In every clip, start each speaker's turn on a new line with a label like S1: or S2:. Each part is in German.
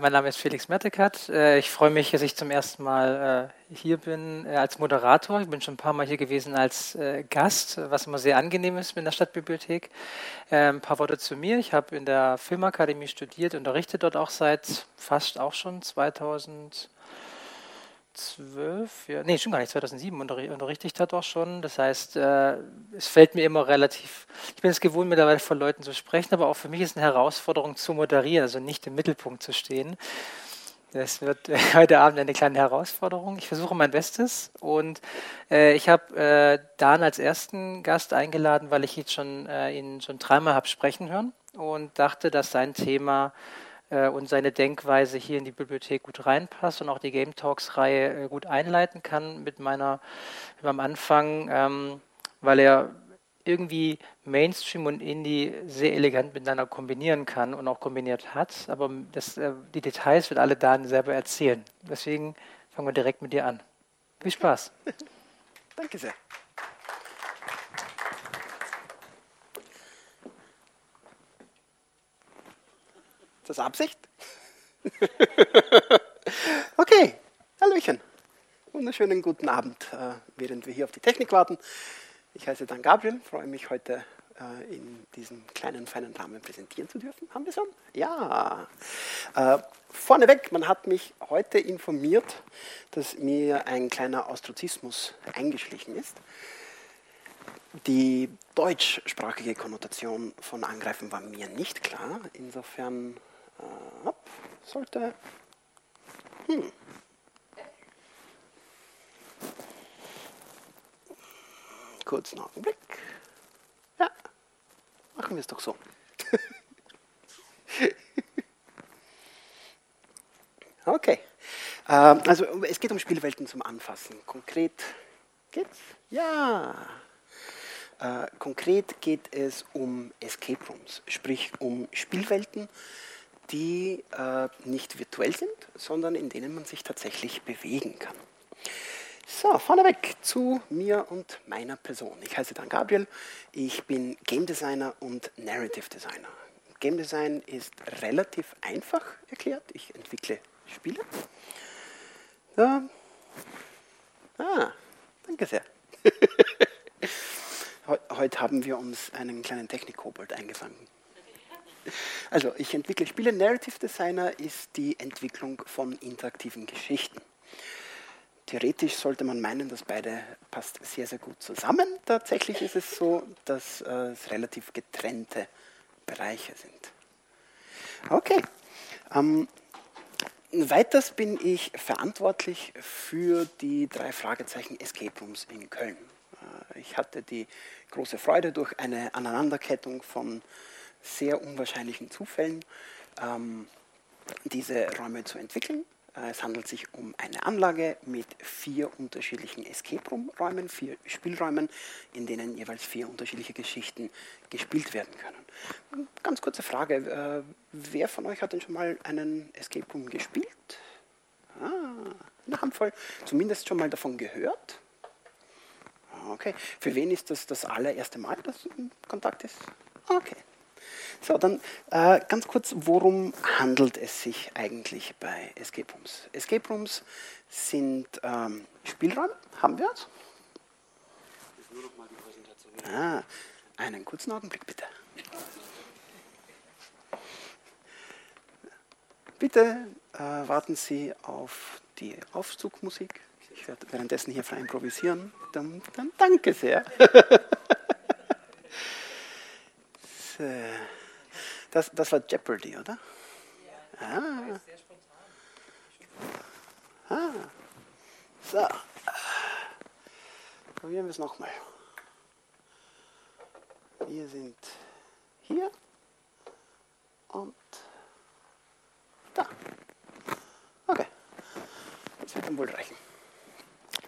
S1: Mein Name ist Felix Mertekat. Äh, ich freue mich, dass ich zum ersten Mal äh, hier bin äh, als Moderator. Ich bin schon ein paar Mal hier gewesen als Gast, was immer sehr angenehm ist in der Stadtbibliothek. Ein paar Worte zu mir. Ich habe in der Filmakademie studiert, unterrichte dort auch seit fast auch schon 2000. 2012, ja, nee, schon gar nicht, 2007 unterrichte ich da doch schon. Das heißt, äh, es fällt mir immer relativ, ich bin es gewohnt, mittlerweile vor Leuten zu sprechen, aber auch für mich ist eine Herausforderung zu moderieren, also nicht im Mittelpunkt zu stehen. Das wird heute Abend eine kleine Herausforderung. Ich versuche mein Bestes und äh, ich habe äh, Dan als ersten Gast eingeladen, weil ich ihn schon, äh, ihn schon dreimal habe sprechen hören und dachte, dass sein Thema und seine Denkweise hier in die Bibliothek gut reinpasst und auch die Game Talks-Reihe äh, gut einleiten kann mit meiner, mit meinem Anfang, ähm, weil er irgendwie Mainstream und Indie sehr elegant miteinander kombinieren kann und auch kombiniert hat. Aber das, äh, die Details wird alle Dan selber erzählen. Deswegen fangen wir direkt mit dir an. Viel Spaß.
S2: Danke sehr. Das Absicht? okay, Hallöchen. Wunderschönen guten Abend, äh, während wir hier auf die Technik warten. Ich heiße Dan Gabriel, freue mich heute äh, in diesem kleinen, feinen Rahmen präsentieren zu dürfen. Haben wir schon? Ja. Äh, vorneweg, man hat mich heute informiert, dass mir ein kleiner Austrozismus eingeschlichen ist. Die deutschsprachige Konnotation von Angreifen war mir nicht klar. Insofern ab. Sollte. Hm. Kurzen Augenblick. Ja, machen wir es doch so. okay. Ähm, also es geht um Spielwelten zum Anfassen. Konkret geht's? Ja. Äh, konkret geht es um Escape Rooms, sprich um Spielwelten, die äh, nicht virtuell sind, sondern in denen man sich tatsächlich bewegen kann. So, vorneweg zu mir und meiner Person. Ich heiße Dan Gabriel, ich bin Game Designer und Narrative Designer. Game Design ist relativ einfach erklärt. Ich entwickle Spiele. Ja. Ah, danke sehr. Heute haben wir uns einen kleinen Technik-Kobold eingefangen. Also ich entwickle Spiele. Narrative Designer ist die Entwicklung von interaktiven Geschichten. Theoretisch sollte man meinen, dass beide passt sehr, sehr gut zusammen. Tatsächlich ist es so, dass äh, es relativ getrennte Bereiche sind. Okay. Ähm, weiters bin ich verantwortlich für die drei Fragezeichen Escape Rooms in Köln. Äh, ich hatte die große Freude, durch eine Aneinanderkettung von sehr unwahrscheinlichen Zufällen ähm, diese Räume zu entwickeln. Äh, es handelt sich um eine Anlage mit vier unterschiedlichen Escape Room-Räumen, vier Spielräumen, in denen jeweils vier unterschiedliche Geschichten gespielt werden können. Ganz kurze Frage: äh, Wer von euch hat denn schon mal einen Escape Room gespielt? Ah, eine Handvoll, zumindest schon mal davon gehört. Okay, für wen ist das das allererste Mal, dass Kontakt ist? Okay, so, dann äh, ganz kurz, worum handelt es sich eigentlich bei Escape Rooms? Escape Rooms sind ähm, Spielräume, haben wir es? Ah, einen kurzen Augenblick bitte. Bitte äh, warten Sie auf die Aufzugmusik. Ich werde währenddessen hier frei improvisieren. Dann, dann danke sehr. so. Das, das war Jeopardy, oder? Ja. Ah. ah. So. Probieren wir es nochmal. Wir sind hier und da. Okay. Das wird dann wohl reichen.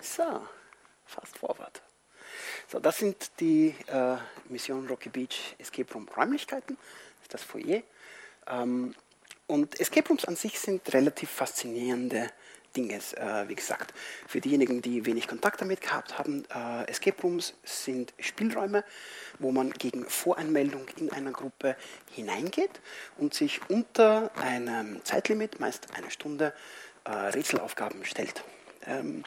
S2: So, fast forward. So, das sind die äh, Mission Rocky Beach Escape Room Räumlichkeiten das Foyer. Ähm, und Escape Rooms an sich sind relativ faszinierende Dinges, äh, wie gesagt. Für diejenigen, die wenig Kontakt damit gehabt haben, äh, Escape Rooms sind Spielräume, wo man gegen Voranmeldung in einer Gruppe hineingeht und sich unter einem Zeitlimit, meist eine Stunde, äh, Rätselaufgaben stellt. Ähm,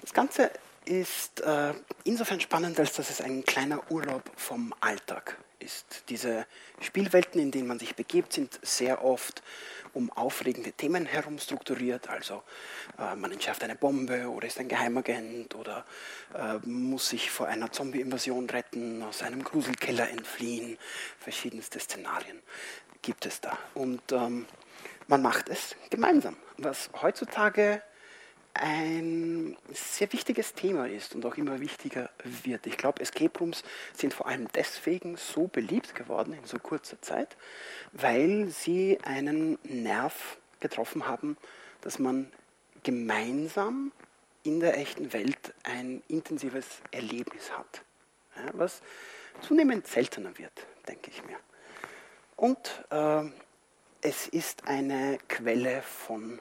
S2: das Ganze ist äh, insofern spannend, als dass es ein kleiner Urlaub vom Alltag ist. Diese Spielwelten, in denen man sich begibt, sind sehr oft um aufregende Themen herum strukturiert. Also äh, man entschärft eine Bombe oder ist ein Geheimagent oder äh, muss sich vor einer Zombie-Invasion retten, aus einem Gruselkeller entfliehen. Verschiedenste Szenarien gibt es da. Und ähm, man macht es gemeinsam, was heutzutage ein sehr wichtiges Thema ist und auch immer wichtiger wird. Ich glaube, Escape Rooms sind vor allem deswegen so beliebt geworden in so kurzer Zeit, weil sie einen Nerv getroffen haben, dass man gemeinsam in der echten Welt ein intensives Erlebnis hat, ja, was zunehmend seltener wird, denke ich mir. Und äh, es ist eine Quelle von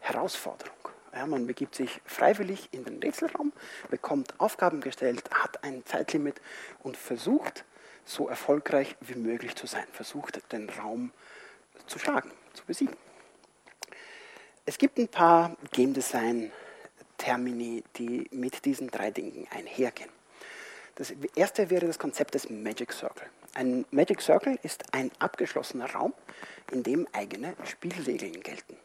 S2: Herausforderung. Ja, man begibt sich freiwillig in den Rätselraum, bekommt Aufgaben gestellt, hat ein Zeitlimit und versucht, so erfolgreich wie möglich zu sein, versucht, den Raum zu schlagen, zu besiegen. Es gibt ein paar Game Design Termini, die mit diesen drei Dingen einhergehen. Das erste wäre das Konzept des Magic Circle. Ein Magic Circle ist ein abgeschlossener Raum, in dem eigene Spielregeln gelten.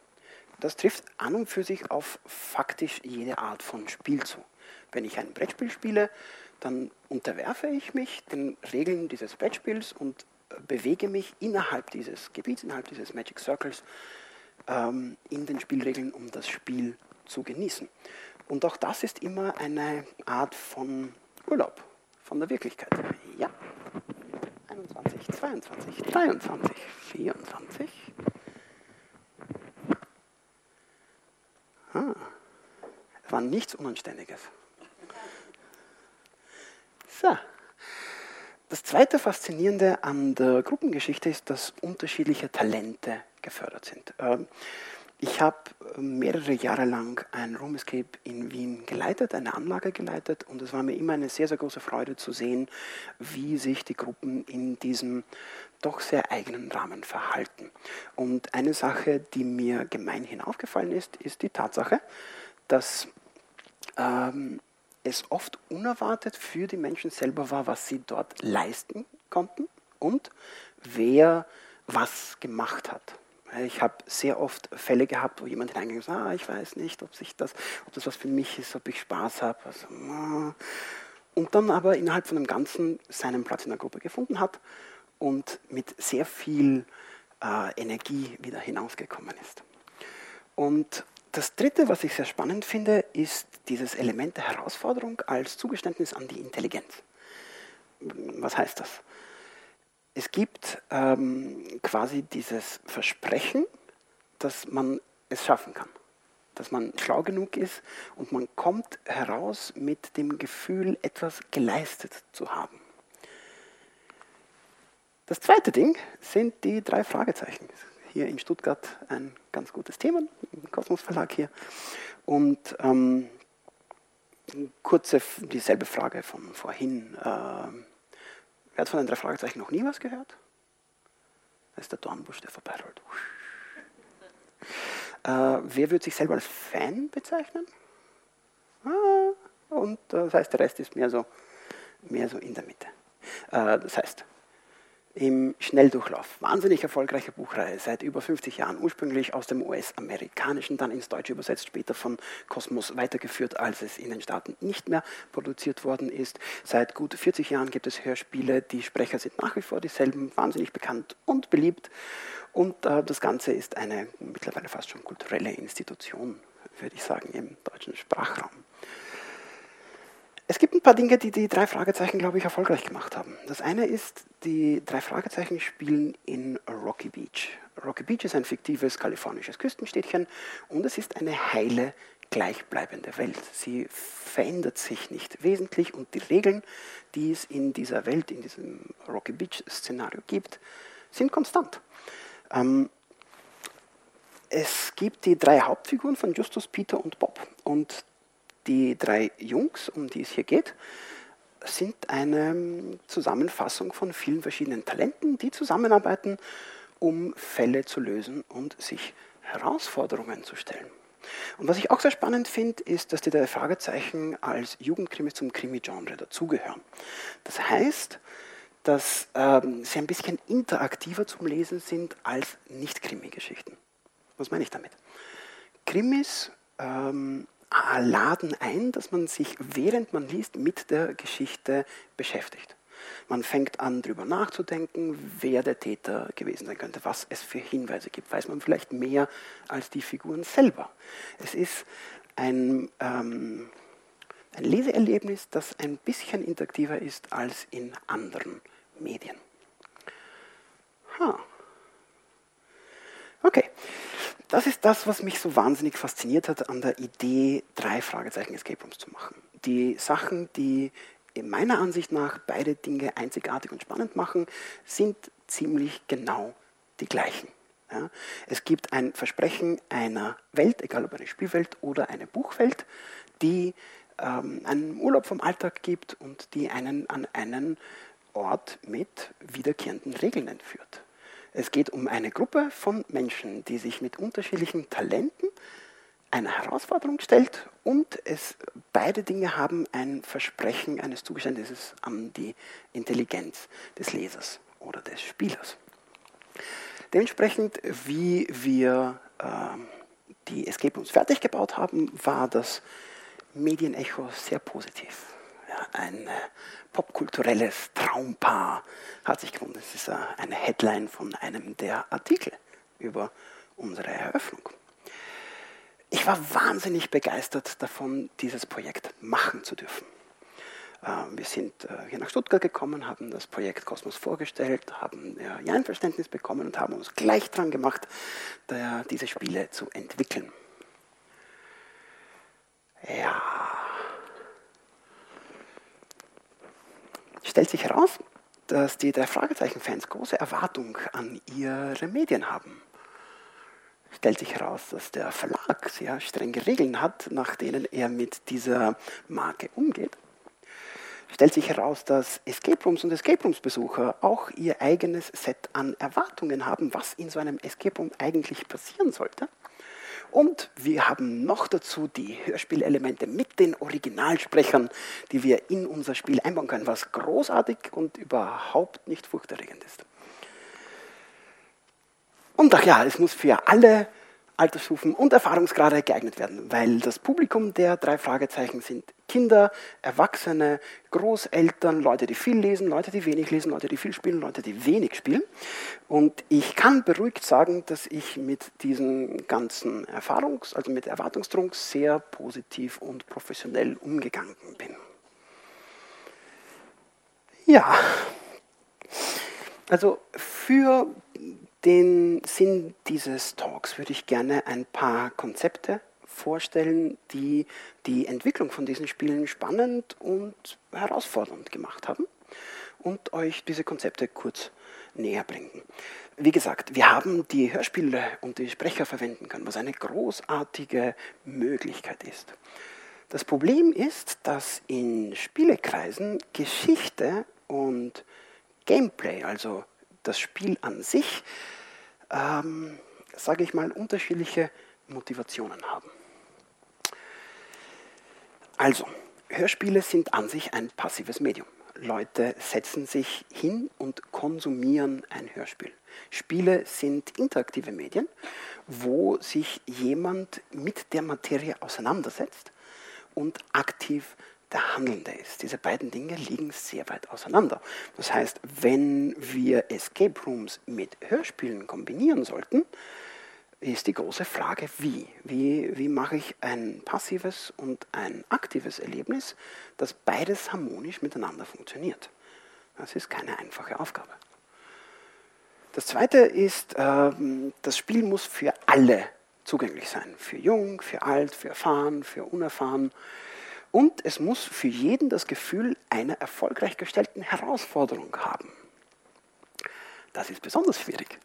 S2: Das trifft an und für sich auf faktisch jede Art von Spiel zu. Wenn ich ein Brettspiel spiele, dann unterwerfe ich mich den Regeln dieses Brettspiels und äh, bewege mich innerhalb dieses Gebiets, innerhalb dieses Magic Circles ähm, in den Spielregeln, um das Spiel zu genießen. Und auch das ist immer eine Art von Urlaub, von der Wirklichkeit. Ja. 21, 22, 23, 24. Ah, es war nichts Unanständiges. So. Das zweite Faszinierende an der Gruppengeschichte ist, dass unterschiedliche Talente gefördert sind. Ähm, ich habe mehrere Jahre lang ein Room Escape in Wien geleitet, eine Anlage geleitet und es war mir immer eine sehr, sehr große Freude zu sehen, wie sich die Gruppen in diesem doch sehr eigenen Rahmen verhalten. Und eine Sache, die mir gemeinhin aufgefallen ist, ist die Tatsache, dass ähm, es oft unerwartet für die Menschen selber war, was sie dort leisten konnten und wer was gemacht hat. Ich habe sehr oft Fälle gehabt, wo jemand hineingegangen ist, ah, ich weiß nicht, ob, sich das, ob das was für mich ist, ob ich Spaß habe. Also, und dann aber innerhalb von dem Ganzen seinen Platz in der Gruppe gefunden hat und mit sehr viel äh, Energie wieder hinausgekommen ist. Und das Dritte, was ich sehr spannend finde, ist dieses Element der Herausforderung als Zugeständnis an die Intelligenz. Was heißt das? Es gibt ähm, quasi dieses Versprechen, dass man es schaffen kann, dass man schlau genug ist und man kommt heraus mit dem Gefühl, etwas geleistet zu haben. Das zweite Ding sind die drei Fragezeichen. Hier in Stuttgart ein ganz gutes Thema, im Kosmos Verlag hier. Und ähm, kurze, dieselbe Frage von vorhin. Äh, Wer hat von den drei Fragezeichen noch nie was gehört? Das ist der Dornbusch, der vorbeirollt. Äh, wer würde sich selber als Fan bezeichnen? Ah, und äh, das heißt, der Rest ist mehr so, mehr so in der Mitte. Äh, das heißt, im Schnelldurchlauf. Wahnsinnig erfolgreiche Buchreihe, seit über 50 Jahren, ursprünglich aus dem US-amerikanischen, dann ins Deutsche übersetzt, später von Kosmos weitergeführt, als es in den Staaten nicht mehr produziert worden ist. Seit gut 40 Jahren gibt es Hörspiele, die Sprecher sind nach wie vor dieselben, wahnsinnig bekannt und beliebt. Und äh, das Ganze ist eine mittlerweile fast schon kulturelle Institution, würde ich sagen, im deutschen Sprachraum. Es gibt ein paar Dinge, die die drei Fragezeichen, glaube ich, erfolgreich gemacht haben. Das eine ist, die drei Fragezeichen spielen in Rocky Beach. Rocky Beach ist ein fiktives kalifornisches Küstenstädtchen und es ist eine heile, gleichbleibende Welt. Sie verändert sich nicht wesentlich und die Regeln, die es in dieser Welt, in diesem Rocky Beach-Szenario gibt, sind konstant. Ähm, es gibt die drei Hauptfiguren von Justus, Peter und Bob. Und die drei Jungs, um die es hier geht, sind eine Zusammenfassung von vielen verschiedenen Talenten, die zusammenarbeiten, um Fälle zu lösen und sich Herausforderungen zu stellen. Und was ich auch sehr spannend finde, ist, dass die drei Fragezeichen als Jugendkrimi zum Krimi-Genre dazugehören. Das heißt, dass ähm, sie ein bisschen interaktiver zum Lesen sind als Nicht-Krimi-Geschichten. Was meine ich damit? Krimis ähm, laden ein, dass man sich, während man liest, mit der Geschichte beschäftigt. Man fängt an, darüber nachzudenken, wer der Täter gewesen sein könnte, was es für Hinweise gibt. Weiß man vielleicht mehr als die Figuren selber. Es ist ein, ähm, ein Leseerlebnis, das ein bisschen interaktiver ist als in anderen Medien. Ha. Okay, das ist das, was mich so wahnsinnig fasziniert hat an der Idee, drei Fragezeichen Escape Rooms zu machen. Die Sachen, die in meiner Ansicht nach beide Dinge einzigartig und spannend machen, sind ziemlich genau die gleichen. Ja, es gibt ein Versprechen einer Welt, egal ob eine Spielwelt oder eine Buchwelt, die ähm, einen Urlaub vom Alltag gibt und die einen an einen Ort mit wiederkehrenden Regeln entführt. Es geht um eine Gruppe von Menschen, die sich mit unterschiedlichen Talenten einer Herausforderung stellt und es, beide Dinge haben ein Versprechen eines Zugeständnisses an die Intelligenz des Lesers oder des Spielers. Dementsprechend, wie wir äh, die Escape Rooms fertig gebaut haben, war das Medienecho sehr positiv. Ja, ein äh, popkulturelles Traumpaar hat sich gefunden. Das ist äh, eine Headline von einem der Artikel über unsere Eröffnung. Ich war wahnsinnig begeistert davon, dieses Projekt machen zu dürfen. Äh, wir sind hier nach Stuttgart gekommen, haben das Projekt Kosmos vorgestellt, haben ja ein Verständnis bekommen und haben uns gleich dran gemacht, diese Spiele zu entwickeln. Ja, stellt sich heraus, dass die drei Fragezeichen-Fans große Erwartungen an ihre Medien haben. Stellt sich heraus, dass der Verlag sehr strenge Regeln hat, nach denen er mit dieser Marke umgeht. Stellt sich heraus, dass Escape Rooms und Escape Rooms Besucher auch ihr eigenes Set an Erwartungen haben, was in so einem Escape Room eigentlich passieren sollte. Und wir haben noch dazu die Hörspielelemente mit den Originalsprechern, die wir in unser Spiel einbauen können, was großartig und überhaupt nicht furchterregend ist. Und ach ja, es muss für alle Altersstufen und Erfahrungsgrade geeignet werden, weil das Publikum der drei Fragezeichen sind Kinder, Erwachsene, Großeltern, Leute, die viel lesen, Leute, die wenig lesen, Leute, die viel spielen, Leute, die wenig spielen. Und ich kann beruhigt sagen, dass ich mit diesen ganzen Erfahrungs-, also mit Erwartungsdruck sehr positiv und professionell umgegangen bin. Ja, also für den Sinn dieses Talks würde ich gerne ein paar Konzepte vorstellen, die die Entwicklung von diesen Spielen spannend und herausfordernd gemacht haben und euch diese Konzepte kurz näher bringen. Wie gesagt, wir haben die Hörspiele und die Sprecher verwenden können, was eine großartige Möglichkeit ist. Das Problem ist, dass in Spielekreisen Geschichte und Gameplay, also das Spiel an sich, ähm, sage ich mal, unterschiedliche Motivationen haben. Also, Hörspiele sind an sich ein passives Medium. Leute setzen sich hin und konsumieren ein Hörspiel. Spiele sind interaktive Medien, wo sich jemand mit der Materie auseinandersetzt und aktiv der Handelnde ist. Diese beiden Dinge liegen sehr weit auseinander. Das heißt, wenn wir Escape Rooms mit Hörspielen kombinieren sollten, ist die große Frage, wie? Wie, wie mache ich ein passives und ein aktives Erlebnis, dass beides harmonisch miteinander funktioniert? Das ist keine einfache Aufgabe. Das Zweite ist, ähm, das Spiel muss für alle zugänglich sein. Für jung, für alt, für erfahren, für unerfahren. Und es muss für jeden das Gefühl einer erfolgreich gestellten Herausforderung haben. Das ist besonders schwierig.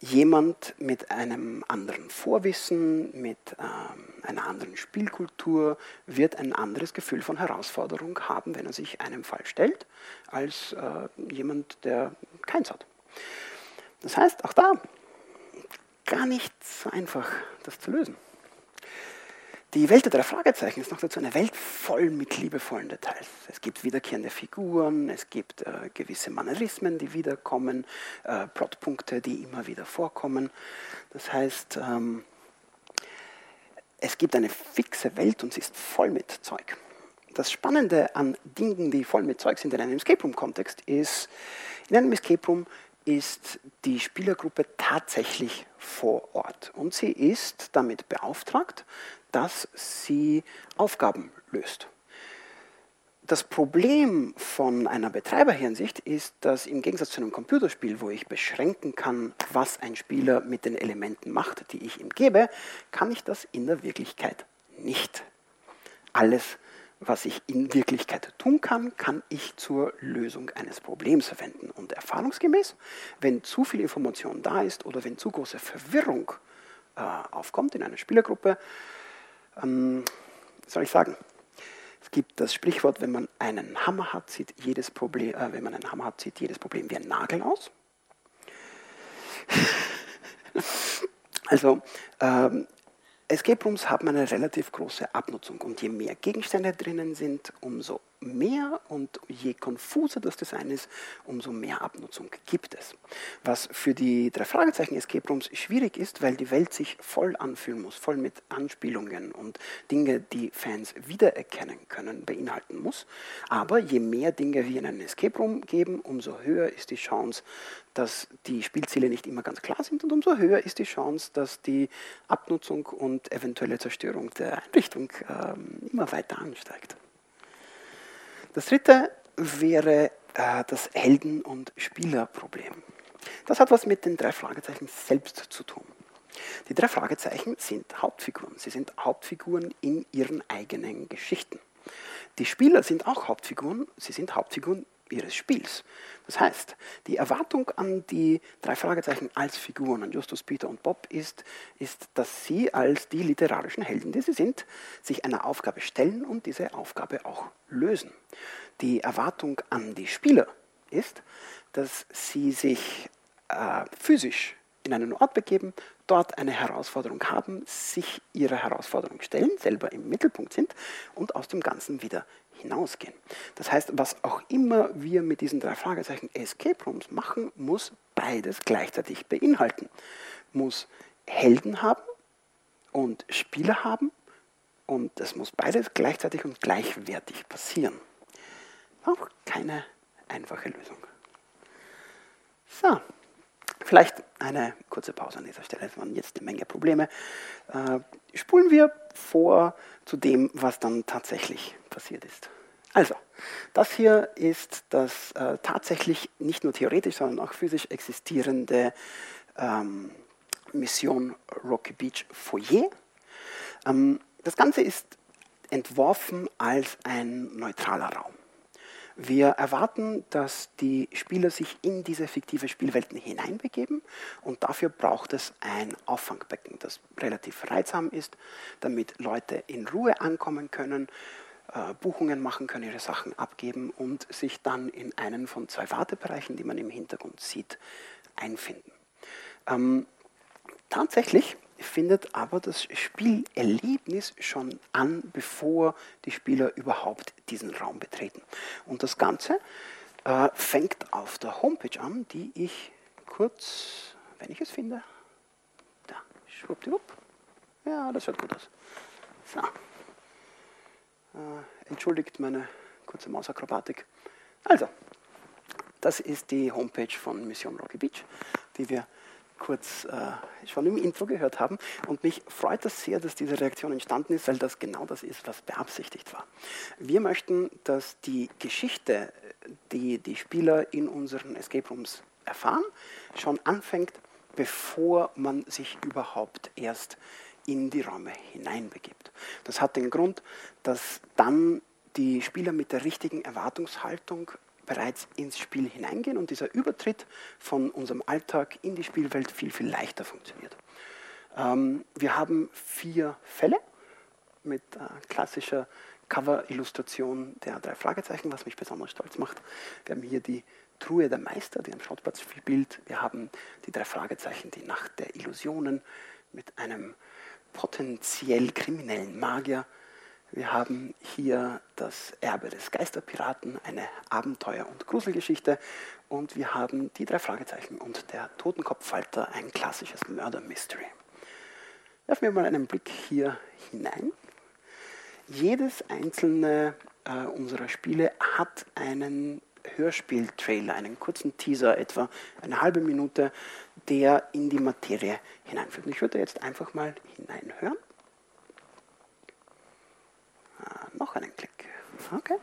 S2: jemand mit einem anderen Vorwissen, mit ähm, einer anderen Spielkultur wird ein anderes Gefühl von Herausforderung haben, wenn er sich einem Fall stellt, als äh, jemand, der keins hat. Das heißt, auch da gar nicht so einfach, das zu lösen. Die Welt der Fragezeichen ist noch dazu eine Welt voll mit liebevollen Details. Es gibt wiederkehrende Figuren, es gibt äh, gewisse Mannerismen, die wiederkommen, äh, Plotpunkte, die immer wieder vorkommen. Das heißt, ähm, es gibt eine fixe Welt und sie ist voll mit Zeug. Das Spannende an Dingen, die voll mit Zeug sind in einem Escape Room-Kontext, ist, in einem Escape Room ist die Spielergruppe tatsächlich vor Ort und sie ist damit beauftragt, dass sie Aufgaben löst. Das Problem von einer Betreiberhinsicht ist, dass im Gegensatz zu einem Computerspiel, wo ich beschränken kann, was ein Spieler mit den Elementen macht, die ich ihm gebe, kann ich das in der Wirklichkeit nicht. Alles, was ich in Wirklichkeit tun kann, kann ich zur Lösung eines Problems verwenden. Und erfahrungsgemäß, wenn zu viel Information da ist oder wenn zu große Verwirrung äh, aufkommt in einer Spielergruppe, ähm, soll ich sagen? Es gibt das Sprichwort, wenn man einen Hammer hat, sieht jedes Problem, äh, wenn man einen Hammer hat, sieht jedes Problem wie ein Nagel aus. also ähm, Escape Rooms haben eine relativ große Abnutzung. Und je mehr Gegenstände drinnen sind, umso mehr und je konfuser das Design ist, umso mehr Abnutzung gibt es. Was für die drei Fragezeichen Escape Rooms schwierig ist, weil die Welt sich voll anfühlen muss, voll mit Anspielungen und Dinge, die Fans wiedererkennen können, beinhalten muss. Aber je mehr Dinge wir in einem Escape Room geben, umso höher ist die Chance, dass die Spielziele nicht immer ganz klar sind und umso höher ist die Chance, dass die Abnutzung und eventuelle Zerstörung der Einrichtung ähm, immer weiter ansteigt. Das dritte wäre äh, das Helden- und Spielerproblem. Das hat was mit den drei Fragezeichen selbst zu tun. Die drei Fragezeichen sind Hauptfiguren. Sie sind Hauptfiguren in ihren eigenen Geschichten. Die Spieler sind auch Hauptfiguren. Sie sind Hauptfiguren ihres Spiels. Das heißt, die Erwartung an die drei Fragezeichen als Figuren, an Justus, Peter und Bob, ist, ist, dass sie als die literarischen Helden, die sie sind, sich einer Aufgabe stellen und diese Aufgabe auch lösen. Die Erwartung an die Spieler ist, dass sie sich äh, physisch in einen Ort begeben, dort eine Herausforderung haben, sich ihrer Herausforderung stellen, selber im Mittelpunkt sind und aus dem Ganzen wieder hinausgehen. Das heißt, was auch immer wir mit diesen drei Fragezeichen Escape Rooms machen, muss beides gleichzeitig beinhalten. Muss Helden haben und Spieler haben und es muss beides gleichzeitig und gleichwertig passieren. Auch keine einfache Lösung. So, vielleicht eine kurze Pause an dieser Stelle. Es waren jetzt eine Menge Probleme. Äh, spulen wir vor zu dem, was dann tatsächlich passiert ist. Also, das hier ist das äh, tatsächlich nicht nur theoretisch, sondern auch physisch existierende ähm, Mission Rocky Beach Foyer. Ähm, das Ganze ist entworfen als ein neutraler Raum. Wir erwarten, dass die Spieler sich in diese fiktive Spielwelten hineinbegeben und dafür braucht es ein Auffangbecken, das relativ reizsam ist, damit Leute in Ruhe ankommen können, Buchungen machen können, ihre Sachen abgeben und sich dann in einen von zwei Wartebereichen, die man im Hintergrund sieht, einfinden. Ähm, tatsächlich findet aber das Spielerlebnis schon an, bevor die Spieler überhaupt diesen Raum betreten. Und das Ganze äh, fängt auf der Homepage an, die ich kurz, wenn ich es finde, da, schwuppdiwupp. Ja, das schaut gut aus. So. Äh, entschuldigt meine kurze Mausakrobatik. Also, das ist die Homepage von Mission Rocky Beach, die wir kurz äh, schon im Intro gehört haben. Und mich freut das sehr, dass diese Reaktion entstanden ist, weil das genau das ist, was beabsichtigt war. Wir möchten, dass die Geschichte, die die Spieler in unseren Escape Rooms erfahren, schon anfängt, bevor man sich überhaupt erst in die Räume hineinbegibt. Das hat den Grund, dass dann die Spieler mit der richtigen Erwartungshaltung bereits ins Spiel hineingehen und dieser Übertritt von unserem Alltag in die Spielwelt viel, viel leichter funktioniert. Ähm, wir haben vier Fälle mit äh, klassischer Cover-Illustration der drei Fragezeichen, was mich besonders stolz macht. Wir haben hier die Truhe der Meister, die am Schrottplatz-Bild. Wir haben die drei Fragezeichen, die Nacht der Illusionen mit einem potenziell kriminellen Magier. Wir haben hier das Erbe des Geisterpiraten, eine Abenteuer- und Gruselgeschichte. Und wir haben die drei Fragezeichen und der Totenkopffalter, ein klassisches Murder-Mystery. Werfen wir mal einen Blick hier hinein. Jedes einzelne äh, unserer Spiele hat einen Hörspiel-Trailer, einen kurzen Teaser, etwa eine halbe Minute, der in die Materie hineinführt. Und ich würde jetzt einfach mal hineinhören. Ah, noch einen Klick. Okay.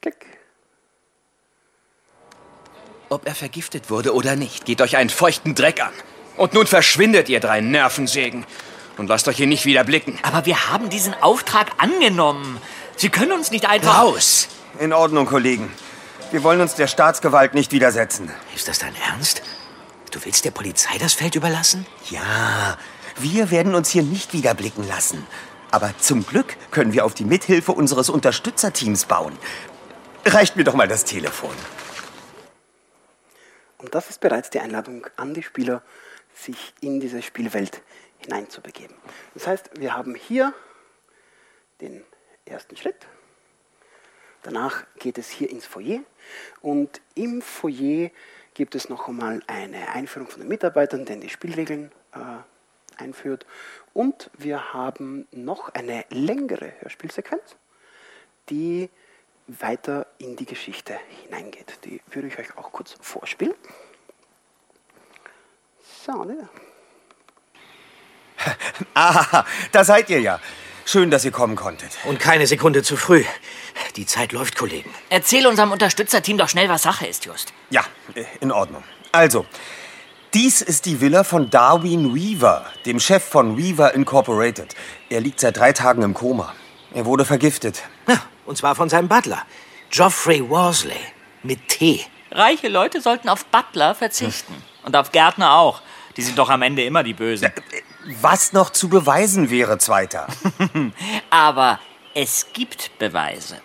S2: Klick.
S3: Ob er vergiftet wurde oder nicht, geht euch einen feuchten Dreck an. Und nun verschwindet ihr drei Nervensägen und lasst euch hier nicht wieder blicken.
S4: Aber wir haben diesen Auftrag angenommen. Sie können uns nicht einfach...
S3: Raus!
S5: In Ordnung, Kollegen. Wir wollen uns der Staatsgewalt nicht widersetzen.
S4: Ist das dein Ernst? Du willst der Polizei das Feld überlassen?
S5: Ja, wir werden uns hier nicht wieder blicken lassen. Aber zum Glück können wir auf die Mithilfe unseres Unterstützerteams bauen. Reicht mir doch mal das Telefon.
S2: Und das ist bereits die Einladung an die Spieler, sich in diese Spielwelt hineinzubegeben. Das heißt, wir haben hier den ersten Schritt. Danach geht es hier ins Foyer und im Foyer gibt es noch einmal eine Einführung von den Mitarbeitern, der die Spielregeln äh, einführt. Und wir haben noch eine längere Hörspielsequenz, die weiter in die Geschichte hineingeht. Die würde ich euch auch kurz vorspielen. So, ne?
S5: Ah, da seid ihr ja. Schön, dass ihr kommen konntet.
S4: Und keine Sekunde zu früh. Die Zeit läuft, Kollegen.
S6: Erzähl unserem Unterstützerteam doch schnell, was Sache ist, Just.
S5: Ja, äh, in Ordnung. Also, dies ist die Villa von Darwin Weaver, dem Chef von Weaver Incorporated. Er liegt seit drei Tagen im Koma. Er wurde vergiftet.
S4: Ja, und zwar von seinem Butler, Geoffrey Worsley, mit T.
S6: Reiche Leute sollten auf Butler verzichten. Hm. Und auf Gärtner auch. Die sind doch am Ende immer die Bösen. Äh,
S5: was noch zu beweisen wäre, Zweiter.
S6: Aber es gibt Beweise.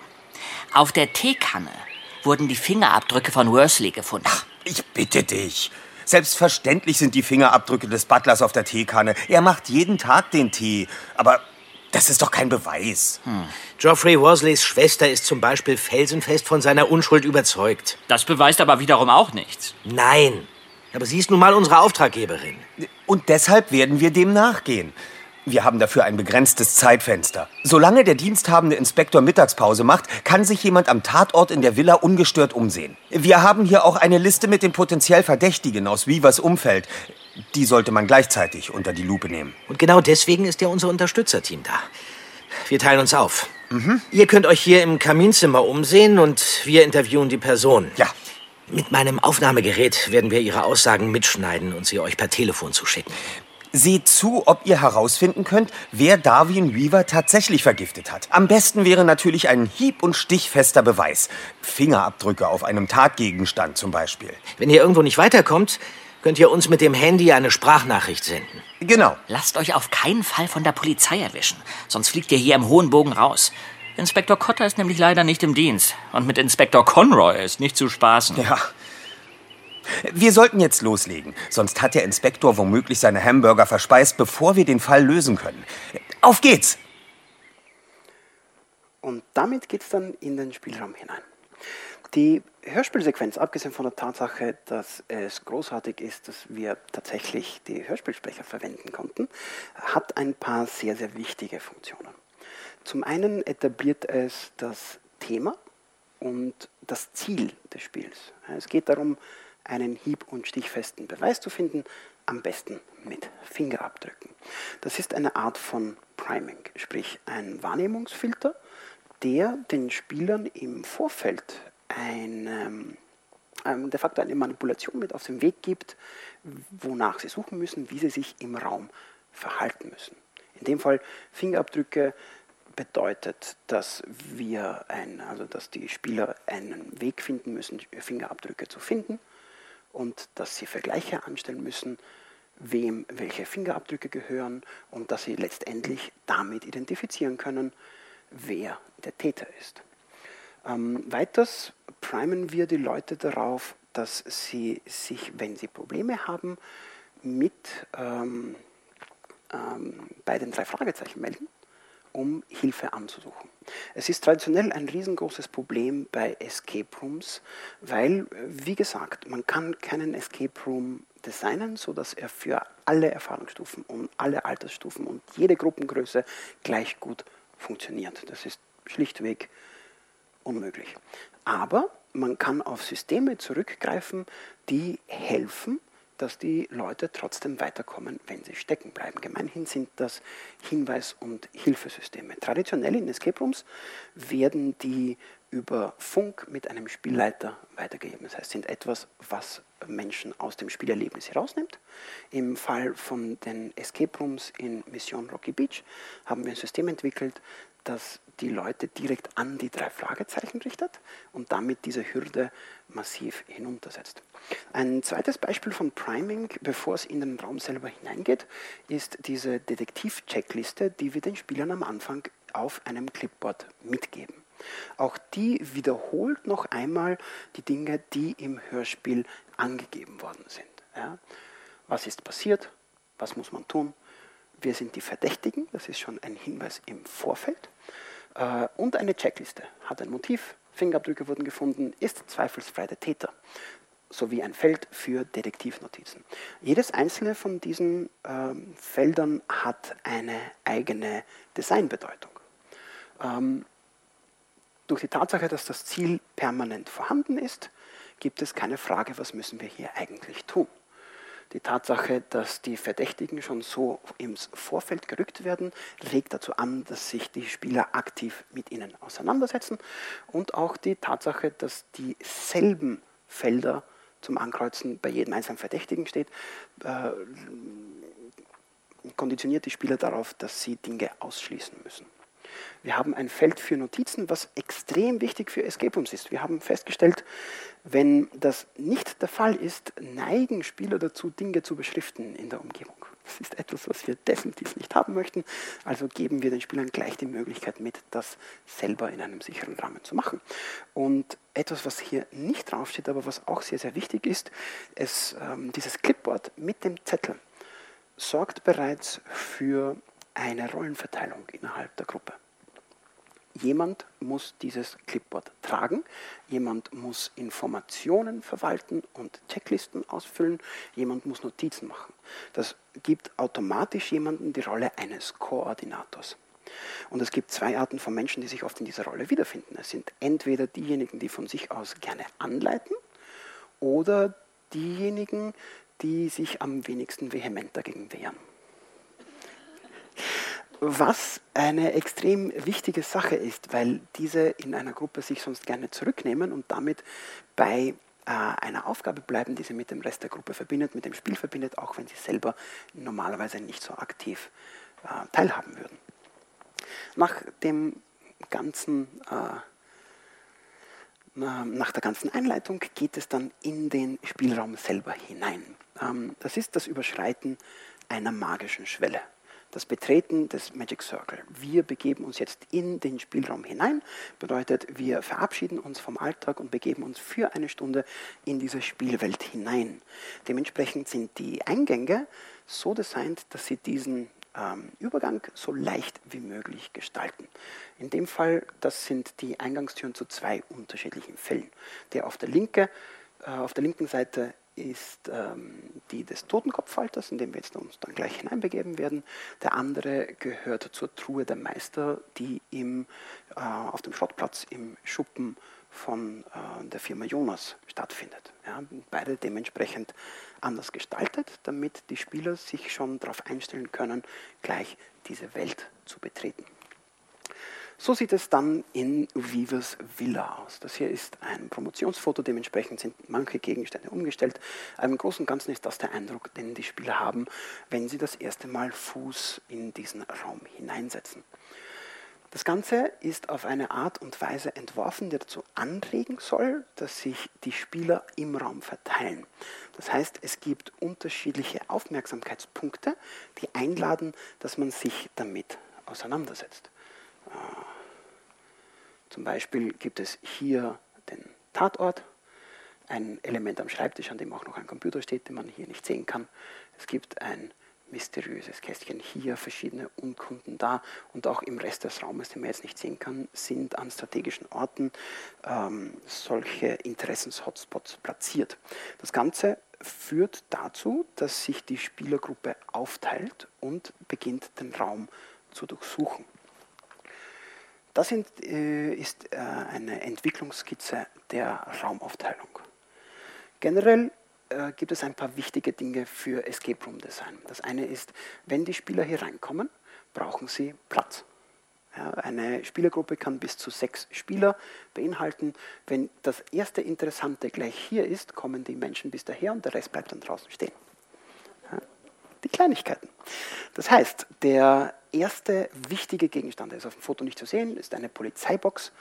S6: Auf der Teekanne wurden die Fingerabdrücke von Worsley gefunden. Ach,
S5: ich bitte dich. Selbstverständlich sind die Fingerabdrücke des Butlers auf der Teekanne. Er macht jeden Tag den Tee. Aber das ist doch kein Beweis. Hm.
S4: Geoffrey Worsleys Schwester ist zum Beispiel felsenfest von seiner Unschuld überzeugt.
S6: Das beweist aber wiederum auch nichts.
S4: Nein. Aber sie ist nun mal unsere Auftraggeberin.
S5: Und deshalb werden wir dem nachgehen. Wir haben dafür ein begrenztes Zeitfenster. Solange der diensthabende Inspektor Mittagspause macht, kann sich jemand am Tatort in der Villa ungestört umsehen. Wir haben hier auch eine Liste mit den potenziell Verdächtigen aus Weavers Umfeld. Die sollte man gleichzeitig unter die Lupe nehmen.
S4: Und genau deswegen ist ja unser Unterstützerteam da. Wir teilen uns auf. Mhm. Ihr könnt euch hier im Kaminzimmer umsehen und wir interviewen die Person.
S5: Ja.
S4: Mit meinem Aufnahmegerät werden wir Ihre Aussagen mitschneiden und sie euch per Telefon zuschicken.
S5: Seht zu, ob ihr herausfinden könnt, wer Darwin Weaver tatsächlich vergiftet hat. Am besten wäre natürlich ein hieb- und stichfester Beweis. Fingerabdrücke auf einem Tatgegenstand zum Beispiel.
S4: Wenn ihr irgendwo nicht weiterkommt, könnt ihr uns mit dem Handy eine Sprachnachricht senden.
S5: Genau.
S6: Lasst euch auf keinen Fall von der Polizei erwischen, sonst fliegt ihr hier im hohen Bogen raus. Inspektor Cotter ist nämlich leider nicht im Dienst. Und mit Inspektor Conroy ist nicht zu spaßen.
S5: Ja. Wir sollten jetzt loslegen, sonst hat der Inspektor womöglich seine Hamburger verspeist, bevor wir den Fall lösen können. Auf geht's!
S2: Und damit geht's dann in den Spielraum hinein. Die Hörspielsequenz, abgesehen von der Tatsache, dass es großartig ist, dass wir tatsächlich die Hörspielsprecher verwenden konnten, hat ein paar sehr, sehr wichtige Funktionen. Zum einen etabliert es das Thema und das Ziel des Spiels. Es geht darum, einen hieb- und stichfesten Beweis zu finden, am besten mit Fingerabdrücken. Das ist eine Art von Priming, sprich ein Wahrnehmungsfilter, der den Spielern im Vorfeld ein, ähm, de facto eine Manipulation mit auf den Weg gibt, wonach sie suchen müssen, wie sie sich im Raum verhalten müssen. In dem Fall Fingerabdrücke bedeutet, dass wir ein, also dass die Spieler einen Weg finden müssen, Fingerabdrücke zu finden und dass sie Vergleiche anstellen müssen, wem welche Fingerabdrücke gehören und dass sie letztendlich damit identifizieren können, wer der Täter ist. Ähm, weiters primen wir die Leute darauf, dass sie sich, wenn sie Probleme haben, mit ähm, ähm, bei den drei Fragezeichen melden, um Hilfe anzusuchen. Es ist traditionell ein riesengroßes Problem bei Escape Rooms, weil, wie gesagt, man kann keinen Escape Room designen, sodass er für alle Erfahrungsstufen und alle Altersstufen und jede Gruppengröße gleich gut funktioniert. Das ist schlichtweg unmöglich. Aber man kann auf Systeme zurückgreifen, die helfen, dass die Leute trotzdem weiterkommen, wenn sie stecken bleiben. Gemeinhin sind das Hinweis- und Hilfesysteme. Traditionell in Escape Rooms werden die über Funk mit einem Spielleiter weitergegeben. Das heißt, sind etwas, was Menschen aus dem Spielerlebnis herausnimmt. Im Fall von den Escape Rooms in Mission Rocky Beach haben wir ein System entwickelt, das die Leute direkt an die drei Fragezeichen richtet und damit diese Hürde massiv hinuntersetzt. Ein zweites Beispiel von Priming, bevor es in den Raum selber hineingeht, ist diese Detektiv-Checkliste, die wir den Spielern am Anfang auf einem Clipboard mitgeben. Auch die wiederholt noch einmal die Dinge, die im Hörspiel angegeben worden sind. Ja? Was ist passiert? Was muss man tun? Wir sind die Verdächtigen, das ist schon ein Hinweis im Vorfeld. Äh, und eine Checkliste. Hat ein Motiv, Fingerabdrücke wurden gefunden, ist zweifelsfrei der Täter. Sowie ein Feld für Detektivnotizen. Jedes einzelne von diesen ähm, Feldern hat eine eigene Designbedeutung. Ähm, durch die Tatsache, dass das Ziel permanent vorhanden ist, gibt es keine Frage, was müssen wir hier eigentlich tun. Die Tatsache, dass die Verdächtigen schon so ins Vorfeld gerückt werden, regt dazu an, dass sich die Spieler aktiv mit ihnen auseinandersetzen. Und auch die Tatsache, dass dieselben Felder zum Ankreuzen bei jedem einzelnen Verdächtigen steht, äh, konditioniert die Spieler darauf, dass sie Dinge ausschließen müssen. Wir haben ein Feld für Notizen, was extrem wichtig für Escape Rooms ist. Wir haben festgestellt, wenn das nicht der Fall ist, neigen Spieler dazu, Dinge zu beschriften in der Umgebung. Das ist etwas, was wir definitiv nicht haben möchten. Also geben wir den Spielern gleich die Möglichkeit mit, das selber in einem sicheren Rahmen zu machen. Und etwas, was hier nicht draufsteht, aber was auch sehr, sehr wichtig ist, ist ähm, dieses Clipboard mit dem Zettel sorgt bereits für eine Rollenverteilung innerhalb der Gruppe. Jemand muss dieses Clipboard tragen, jemand muss Informationen verwalten und Checklisten ausfüllen, jemand muss Notizen machen. Das gibt automatisch jemanden die Rolle eines Koordinators. Und es gibt zwei Arten von Menschen, die sich oft in dieser Rolle wiederfinden. Es sind entweder diejenigen, die von sich aus gerne anleiten oder diejenigen, die sich am wenigsten vehement dagegen wehren was eine extrem wichtige Sache ist, weil diese in einer Gruppe sich sonst gerne zurücknehmen und damit bei äh, einer Aufgabe bleiben, die sie mit dem Rest der Gruppe verbindet, mit dem Spiel verbindet, auch wenn sie selber normalerweise nicht so aktiv äh, teilhaben würden. Nach dem ganzen äh, nach der ganzen Einleitung geht es dann in den Spielraum selber hinein. Ähm, das ist das Überschreiten einer magischen Schwelle das Betreten des Magic Circle. Wir begeben uns jetzt in den Spielraum hinein, bedeutet, wir verabschieden uns vom Alltag und begeben uns für eine Stunde in diese Spielwelt hinein. Dementsprechend sind die Eingänge so designt, dass sie diesen ähm, Übergang so leicht wie möglich gestalten. In dem Fall, das sind die Eingangstüren zu zwei unterschiedlichen Fällen. Der auf der, linke, äh, auf der linken Seite ist ähm, die des Totenkopfhalters, in dem wir jetzt uns dann gleich hineinbegeben werden. Der andere gehört zur Truhe der Meister, die im, äh, auf dem Schrottplatz im Schuppen von äh, der Firma Jonas stattfindet. Ja, beide dementsprechend anders gestaltet, damit die Spieler sich schon darauf einstellen können, gleich diese Welt zu betreten. So sieht es dann in Vivers Villa aus. Das hier ist ein Promotionsfoto, dementsprechend sind manche Gegenstände umgestellt. Im Großen und Ganzen ist das der Eindruck, den die Spieler haben, wenn sie das erste Mal Fuß in diesen Raum hineinsetzen. Das Ganze ist auf eine Art und Weise entworfen, die dazu anregen soll, dass sich die Spieler im Raum verteilen. Das heißt, es gibt unterschiedliche Aufmerksamkeitspunkte, die einladen, dass man sich damit auseinandersetzt. Zum Beispiel gibt es hier den Tatort, ein Element am Schreibtisch, an dem auch noch ein Computer steht, den man hier nicht sehen kann. Es gibt ein mysteriöses Kästchen hier, verschiedene Unkunden da und auch im Rest des Raumes, den man jetzt nicht sehen kann, sind an strategischen Orten ähm, solche Interessenshotspots platziert. Das Ganze führt dazu, dass sich die Spielergruppe aufteilt und beginnt den Raum zu durchsuchen. Das äh, ist äh, eine Entwicklungsskizze der Raumaufteilung. Generell äh, gibt es ein paar wichtige Dinge für Escape Room Design. Das eine ist, wenn die Spieler hier reinkommen, brauchen sie Platz. Ja, eine Spielergruppe kann bis zu sechs Spieler beinhalten. Wenn das erste Interessante gleich hier ist, kommen die Menschen bis daher und der Rest bleibt dann draußen stehen. Ja, die Kleinigkeiten. Das heißt, der erste wichtige Gegenstand, der ist auf dem Foto nicht zu sehen, ist eine Polizeibox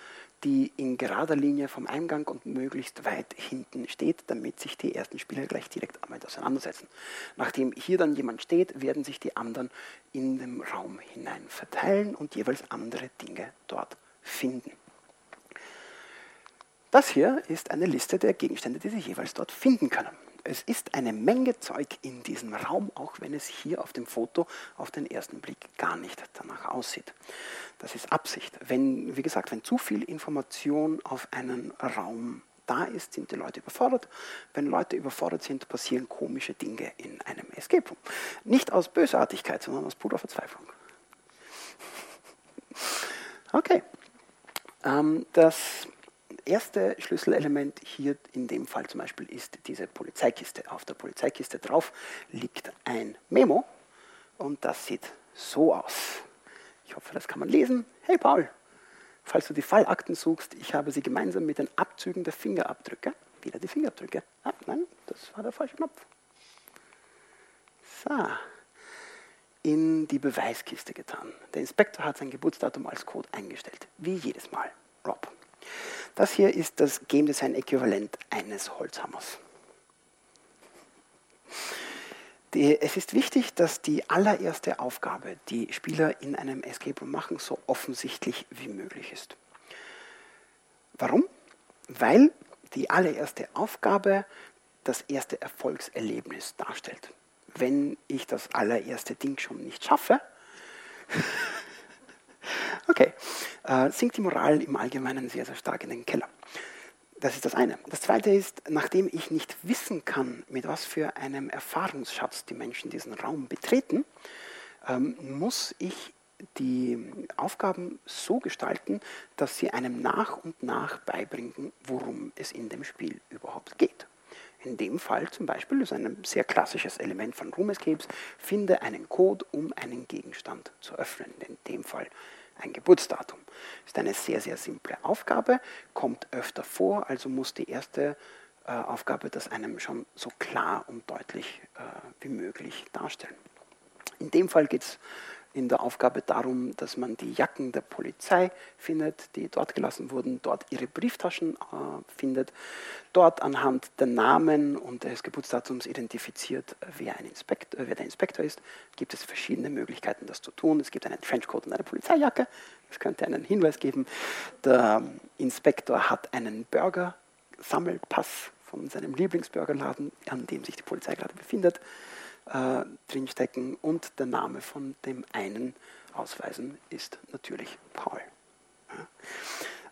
S2: die in gerader Linie vom Eingang und möglichst weit hinten steht, damit sich die ersten Spieler gleich direkt damit auseinandersetzen. Nachdem hier dann jemand steht, werden sich die anderen in den Raum hinein verteilen und jeweils andere Dinge dort finden. Das hier ist eine Liste der Gegenstände, die Sie jeweils dort finden können es ist eine Menge Zeug in diesem Raum, auch wenn es hier auf dem Foto auf den ersten Blick gar nicht danach aussieht. Das ist Absicht. Wenn, wie gesagt, wenn zu viel Information auf einen Raum da ist, sind die Leute überfordert. Wenn Leute überfordert sind, passieren komische Dinge in einem Escape Room. Nicht aus Bösartigkeit, sondern aus purer Verzweiflung. Okay. Ähm, das erste Schlüsselelement hier in dem Fall zum Beispiel ist diese Polizeikiste. Auf der Polizeikiste drauf liegt ein Memo und das sieht so aus. Ich hoffe, das kann man lesen. Hey Paul, falls du die Fallakten suchst, ich habe sie gemeinsam mit den Abzügen der Fingerabdrücke, wieder die Fingerabdrücke. Ah, nein, das war der falsche Knopf. So, in die Beweiskiste getan. Der Inspektor hat sein Geburtsdatum als Code eingestellt, wie jedes Mal. Rob. Das hier ist das Game Design Äquivalent eines Holzhammers. Die, es ist wichtig, dass die allererste Aufgabe, die Spieler in einem Escape Room machen, so offensichtlich wie möglich ist. Warum? Weil die allererste Aufgabe das erste Erfolgserlebnis darstellt. Wenn ich das allererste Ding schon nicht schaffe, Okay, äh, sinkt die Moral im Allgemeinen sehr, sehr stark in den Keller. Das ist das eine. Das zweite ist, nachdem ich nicht wissen kann, mit was für einem Erfahrungsschatz die Menschen diesen Raum betreten, ähm, muss ich die Aufgaben so gestalten, dass sie einem nach und nach beibringen, worum es in dem Spiel überhaupt geht. In dem Fall zum Beispiel ist ein sehr klassisches Element von Room Escapes, finde einen Code, um einen Gegenstand zu öffnen. In dem Fall ein Geburtsdatum. Ist eine sehr, sehr simple Aufgabe, kommt öfter vor, also muss die erste äh, Aufgabe das einem schon so klar und deutlich äh, wie möglich darstellen. In dem Fall geht es in der Aufgabe darum, dass man die Jacken der Polizei findet, die dort gelassen wurden, dort ihre Brieftaschen äh, findet, dort anhand der Namen und des Geburtsdatums identifiziert, wer, ein Inspektor, wer der Inspektor ist. Gibt es verschiedene Möglichkeiten, das zu tun. Es gibt einen Trenchcoat und eine Polizeijacke. Das könnte einen Hinweis geben. Der Inspektor hat einen Burger-Sammelpass von seinem Lieblingsburgerladen, an dem sich die Polizei gerade befindet äh, drinstecken und der Name von dem einen ausweisen ist natürlich Paul. Ja.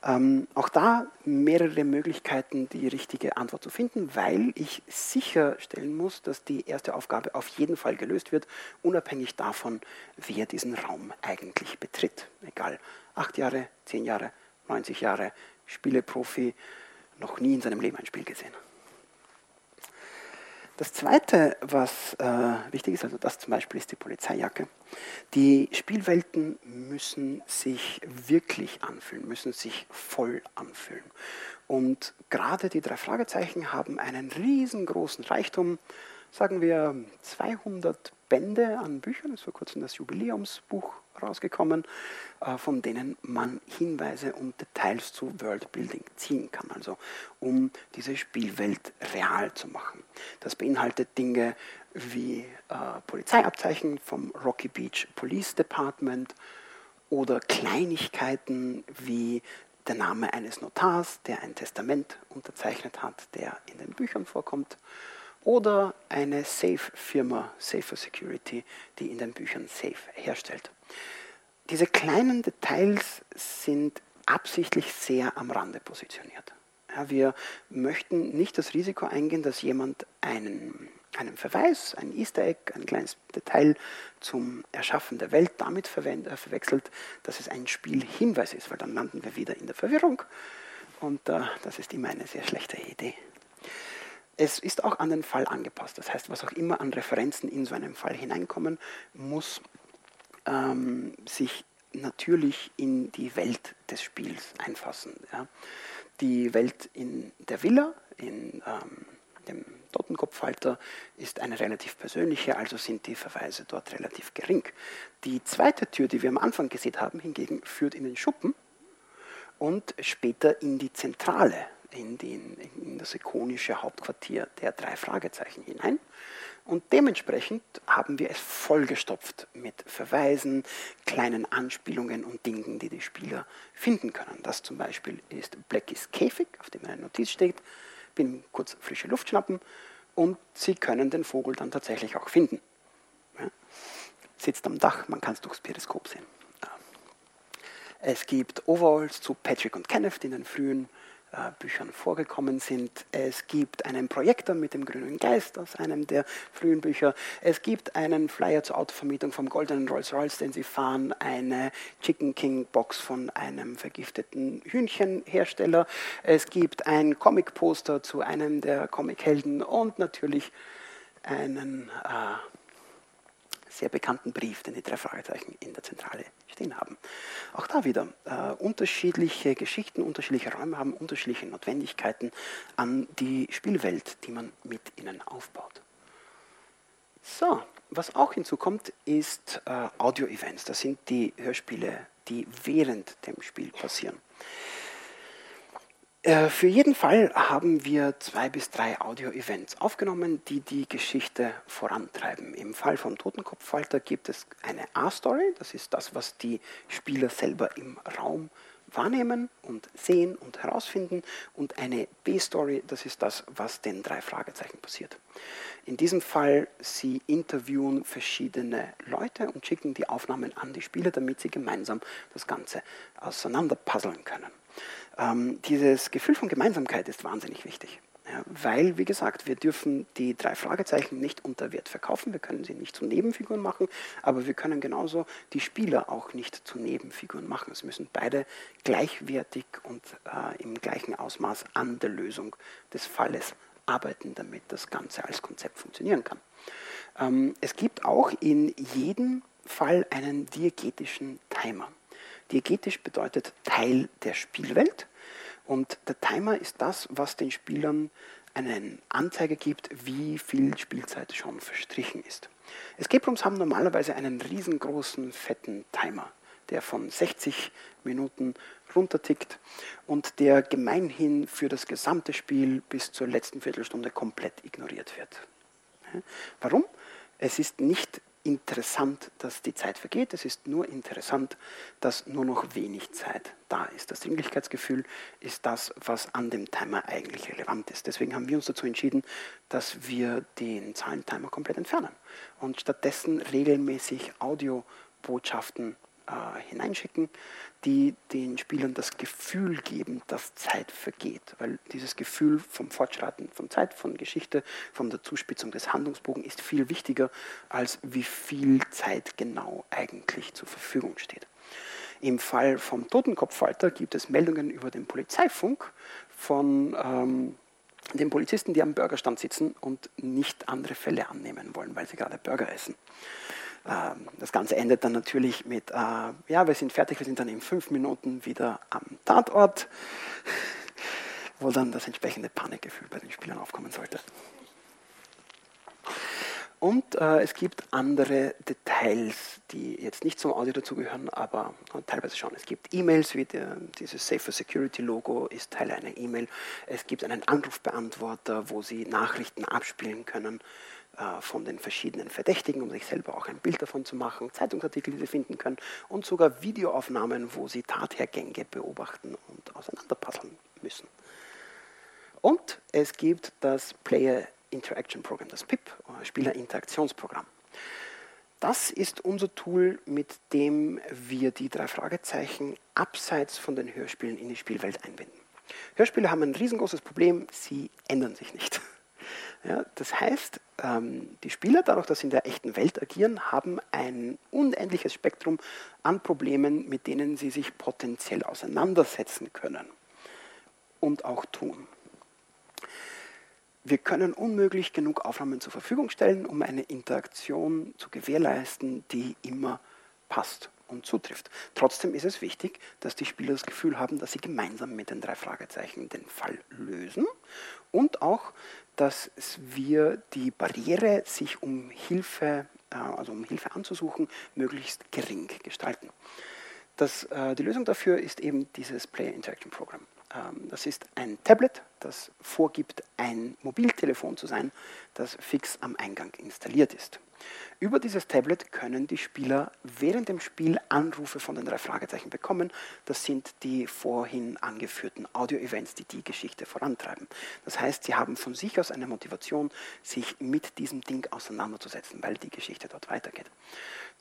S2: Ähm, auch da mehrere Möglichkeiten, die richtige Antwort zu finden, weil ich sicherstellen muss, dass die erste Aufgabe auf jeden Fall gelöst wird, unabhängig davon, wer diesen Raum eigentlich betritt. Egal, acht Jahre, zehn Jahre, 90 Jahre, Spieleprofi, noch nie in seinem Leben ein Spiel gesehen. Das Zweite, was äh, wichtig ist, also das zum Beispiel ist die Polizeijacke. Die Spielwelten müssen sich wirklich anfühlen, müssen sich voll anfühlen. Und gerade die drei Fragezeichen haben einen riesengroßen Reichtum, sagen wir 200 Bände an Büchern, es ist vor kurzem das Jubiläumsbuch rausgekommen, äh, von denen man Hinweise und Details zu Worldbuilding ziehen kann, also um diese Spielwelt real zu machen. Das beinhaltet Dinge wie äh, Polizeiabzeichen vom Rocky Beach Police Department oder Kleinigkeiten wie der Name eines Notars, der ein Testament unterzeichnet hat, der in den Büchern vorkommt, oder eine Safe-Firma, Safer Security, die in den Büchern Safe herstellt. Diese kleinen Details sind absichtlich sehr am Rande positioniert. Ja, wir möchten nicht das Risiko eingehen, dass jemand einen, einen Verweis, ein Easter Egg, ein kleines Detail zum Erschaffen der Welt damit äh, verwechselt, dass es ein Spielhinweis ist, weil dann landen wir wieder in der Verwirrung und äh, das ist immer eine sehr schlechte Idee. Es ist auch an den Fall angepasst. Das heißt, was auch immer an Referenzen in so einen Fall hineinkommen, muss ähm, sich natürlich in die Welt des Spiels einfassen. Ja. Die Welt in der Villa, in ähm, dem Totenkopfhalter, ist eine relativ persönliche, also sind die Verweise dort relativ gering. Die zweite Tür, die wir am Anfang gesehen haben, hingegen führt in den Schuppen und später in die Zentrale in, den, in das ikonische Hauptquartier der drei Fragezeichen hinein. Und dementsprechend haben wir es vollgestopft mit Verweisen, kleinen Anspielungen und Dingen, die die Spieler finden können. Das zum Beispiel ist Blackies Käfig, auf dem eine Notiz steht, bin kurz frische Luft schnappen und Sie können den Vogel dann tatsächlich auch finden. Ja. Sitzt am Dach, man kann es durchs Periskop sehen. Es gibt Overalls zu Patrick und Kenneth, die in den frühen Büchern vorgekommen sind. Es gibt einen Projektor mit dem grünen Geist aus einem der frühen Bücher. Es gibt einen Flyer zur Autovermietung vom goldenen Rolls-Royce, den sie fahren, eine Chicken King Box von einem vergifteten Hühnchenhersteller. Es gibt ein Comic-Poster zu einem der Comichelden und natürlich einen äh, sehr bekannten Brief, den die drei Fragezeichen in der Zentrale stehen haben. Auch da wieder äh, unterschiedliche Geschichten, unterschiedliche Räume haben unterschiedliche Notwendigkeiten an die Spielwelt, die man mit ihnen aufbaut. So, was auch hinzukommt, ist äh, Audio-Events. Das sind die Hörspiele, die während dem Spiel passieren. Äh, für jeden Fall haben wir zwei bis drei Audio-Events aufgenommen, die die Geschichte vorantreiben. Im Fall von Totenkopffalter gibt es eine A-Story, das ist das, was die Spieler selber im Raum wahrnehmen und sehen und herausfinden, und eine B-Story, das ist das, was den drei Fragezeichen passiert. In diesem Fall, sie interviewen verschiedene Leute und schicken die Aufnahmen an die Spieler, damit sie gemeinsam das Ganze auseinanderpuzzeln können. Ähm, dieses Gefühl von Gemeinsamkeit ist wahnsinnig wichtig. Ja, weil, wie gesagt, wir dürfen die drei Fragezeichen nicht unter Wert verkaufen, wir können sie nicht zu Nebenfiguren machen, aber wir können genauso die Spieler auch nicht zu Nebenfiguren machen. Es müssen beide gleichwertig und äh, im gleichen Ausmaß an der Lösung des Falles arbeiten, damit das Ganze als Konzept funktionieren kann. Ähm, es gibt auch in jedem Fall einen diegetischen Timer. Diegetisch bedeutet Teil der Spielwelt und der Timer ist das, was den Spielern eine Anzeige gibt, wie viel Spielzeit schon verstrichen ist. Escape Rooms haben normalerweise einen riesengroßen, fetten Timer, der von 60 Minuten runtertickt und der gemeinhin für das gesamte Spiel bis zur letzten Viertelstunde komplett ignoriert wird. Warum? Es ist nicht interessant, dass die Zeit vergeht. Es ist nur interessant, dass nur noch wenig Zeit da ist. Das Dringlichkeitsgefühl ist das, was an dem Timer eigentlich relevant ist. Deswegen haben wir uns dazu entschieden, dass wir den Zahlentimer komplett entfernen und stattdessen regelmäßig Audiobotschaften äh, hineinschicken, die den Spielern das Gefühl geben, dass Zeit vergeht. Weil dieses Gefühl vom Fortschreiten von Zeit, von Geschichte, von der Zuspitzung des Handlungsbogen ist viel wichtiger, als wie viel Zeit genau eigentlich zur Verfügung steht. Im Fall vom Totenkopffalter gibt es Meldungen über den Polizeifunk von ähm, den Polizisten, die am Burgerstand sitzen und nicht andere Fälle annehmen wollen, weil sie gerade Burger essen. Ähm, das Ganze endet dann natürlich mit, äh, ja, wir sind fertig, wir sind dann in fünf Minuten wieder am Tatort, wo dann das entsprechende Panikgefühl bei den Spielern aufkommen sollte. Und äh, es gibt andere Details, die jetzt nicht zum Audio dazugehören, aber teilweise schon. Es gibt E-Mails, wie der, dieses Safer Security Logo ist Teil einer E-Mail. Es gibt einen Anrufbeantworter, wo Sie Nachrichten abspielen können von den verschiedenen Verdächtigen, um sich selber auch ein Bild davon zu machen, Zeitungsartikel, die Sie finden können und sogar Videoaufnahmen, wo Sie Tathergänge beobachten und auseinanderpuzzeln müssen. Und es gibt das Player Interaction Program, das PIP, Spielerinteraktionsprogramm. Das ist unser Tool, mit dem wir die drei Fragezeichen abseits von den Hörspielen in die Spielwelt einbinden. Hörspiele haben ein riesengroßes Problem, sie ändern sich nicht. Ja, das heißt, ähm, die Spieler, dadurch, dass sie in der echten Welt agieren, haben ein unendliches Spektrum an Problemen, mit denen sie sich potenziell auseinandersetzen können und auch tun wir können unmöglich genug Aufnahmen zur Verfügung stellen, um eine Interaktion zu gewährleisten, die immer passt und zutrifft. Trotzdem ist es wichtig, dass die Spieler das Gefühl haben, dass sie gemeinsam mit den drei Fragezeichen den Fall lösen und auch, dass wir die Barriere, sich um Hilfe, äh, also um Hilfe anzusuchen, möglichst gering gestalten. Das, äh, die Lösung dafür ist eben dieses Player Interaction Program. Ähm, das ist ein Tablet, das vorgibt, ein Mobiltelefon zu sein, das fix am Eingang installiert ist. Über dieses Tablet können die Spieler während dem Spiel Anrufe von den drei Fragezeichen bekommen. Das sind die vorhin angeführten Audio-Events, die die Geschichte vorantreiben. Das heißt, sie haben von sich aus eine Motivation, sich mit diesem Ding auseinanderzusetzen, weil die Geschichte dort weitergeht.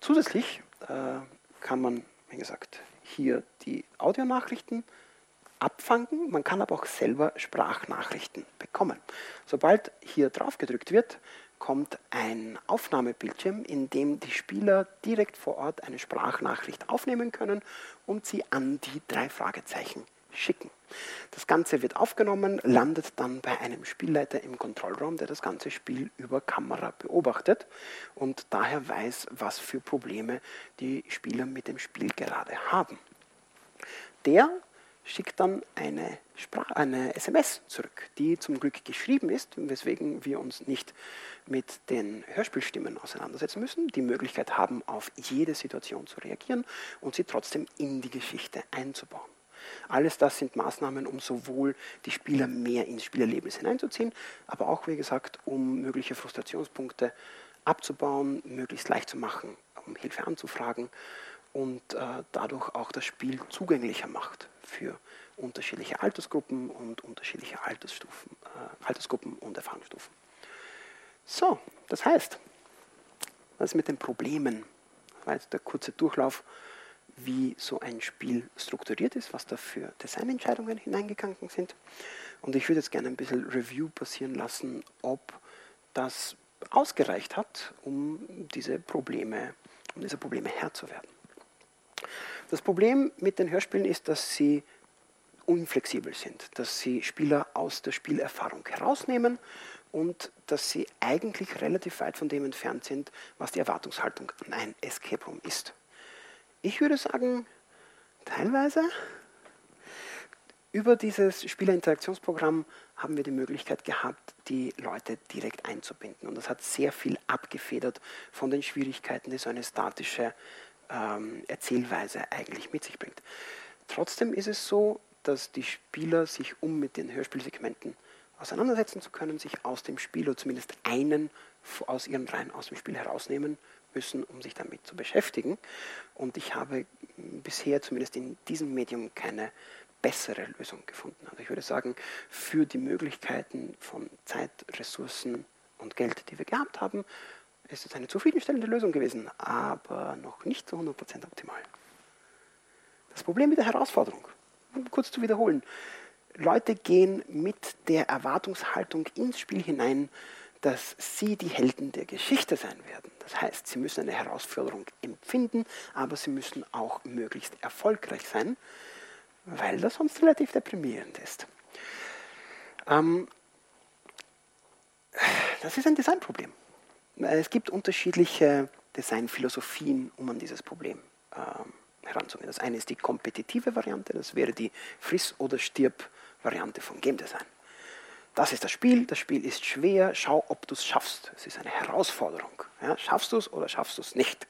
S2: Zusätzlich äh, kann man, wie gesagt, hier die Audionachrichten abfangen. Man kann aber auch selber Sprachnachrichten bekommen. Sobald hier drauf gedrückt wird, kommt ein Aufnahmebildschirm, in dem die Spieler direkt vor Ort eine Sprachnachricht aufnehmen können und sie an die drei Fragezeichen schicken. Das Ganze wird aufgenommen, landet dann bei einem Spielleiter im Kontrollraum, der das ganze Spiel über Kamera beobachtet und daher weiß, was für Probleme die Spieler mit dem Spiel gerade haben. Der schickt dann eine, Sprach eine SMS zurück, die zum Glück geschrieben ist, weswegen wir uns nicht mit den Hörspielstimmen auseinandersetzen müssen, die Möglichkeit haben, auf jede Situation zu reagieren und sie trotzdem in die Geschichte einzubauen. Alles das sind Maßnahmen, um sowohl die Spieler mehr ins Spielerlebnis hineinzuziehen, aber auch, wie gesagt, um mögliche Frustrationspunkte abzubauen, möglichst leicht zu machen, um Hilfe anzufragen und äh, dadurch auch das Spiel zugänglicher macht für unterschiedliche Altersgruppen und unterschiedliche Altersstufen, äh, Altersgruppen und Erfahrungsstufen. So, das heißt, was ist mit den Problemen? Das war jetzt der kurze Durchlauf, wie so ein Spiel strukturiert ist, was da für Designentscheidungen hineingegangen sind. Und ich würde jetzt gerne ein bisschen Review passieren lassen, ob das ausgereicht hat, um diese Probleme, um diese Probleme Herr zu werden. Das Problem mit den Hörspielen ist, dass sie unflexibel sind, dass sie Spieler aus der Spielerfahrung herausnehmen und dass sie eigentlich relativ weit von dem entfernt sind, was die Erwartungshaltung an ein Escape Room ist. Ich würde sagen, teilweise. Über dieses Spielerinteraktionsprogramm haben wir die Möglichkeit gehabt, die Leute direkt einzubinden. Und das hat sehr viel abgefedert von den Schwierigkeiten, die so eine statische ähm, Erzählweise eigentlich mit sich bringt. Trotzdem ist es so, dass die Spieler sich, um mit den Hörspielsegmenten auseinandersetzen zu können, sich aus dem Spiel oder zumindest einen aus ihren Reihen aus dem Spiel herausnehmen müssen, um sich damit zu beschäftigen. Und ich habe bisher zumindest in diesem Medium keine bessere Lösung gefunden. Also ich würde sagen, für die Möglichkeiten von Zeit, Ressourcen und Geld, die wir gehabt haben, ist es eine zufriedenstellende Lösung gewesen, aber noch nicht zu 100% optimal. Das Problem mit der Herausforderung, um kurz zu wiederholen, Leute gehen mit der Erwartungshaltung ins Spiel hinein, dass sie die Helden der Geschichte sein werden. Das heißt, sie müssen eine Herausforderung empfinden, aber sie müssen auch möglichst erfolgreich sein, weil das sonst relativ deprimierend ist. Ähm, das ist ein Designproblem. Es gibt unterschiedliche Designphilosophien, um an dieses Problem äh, heranzugehen. Das eine ist die kompetitive Variante, das wäre die Friss- oder Stirb-Variante von Game Design. das ist das Spiel, das Spiel ist schwer, schau, ob du es schaffst. Es ist eine Herausforderung. Ja, schaffst du es oder schaffst du es nicht?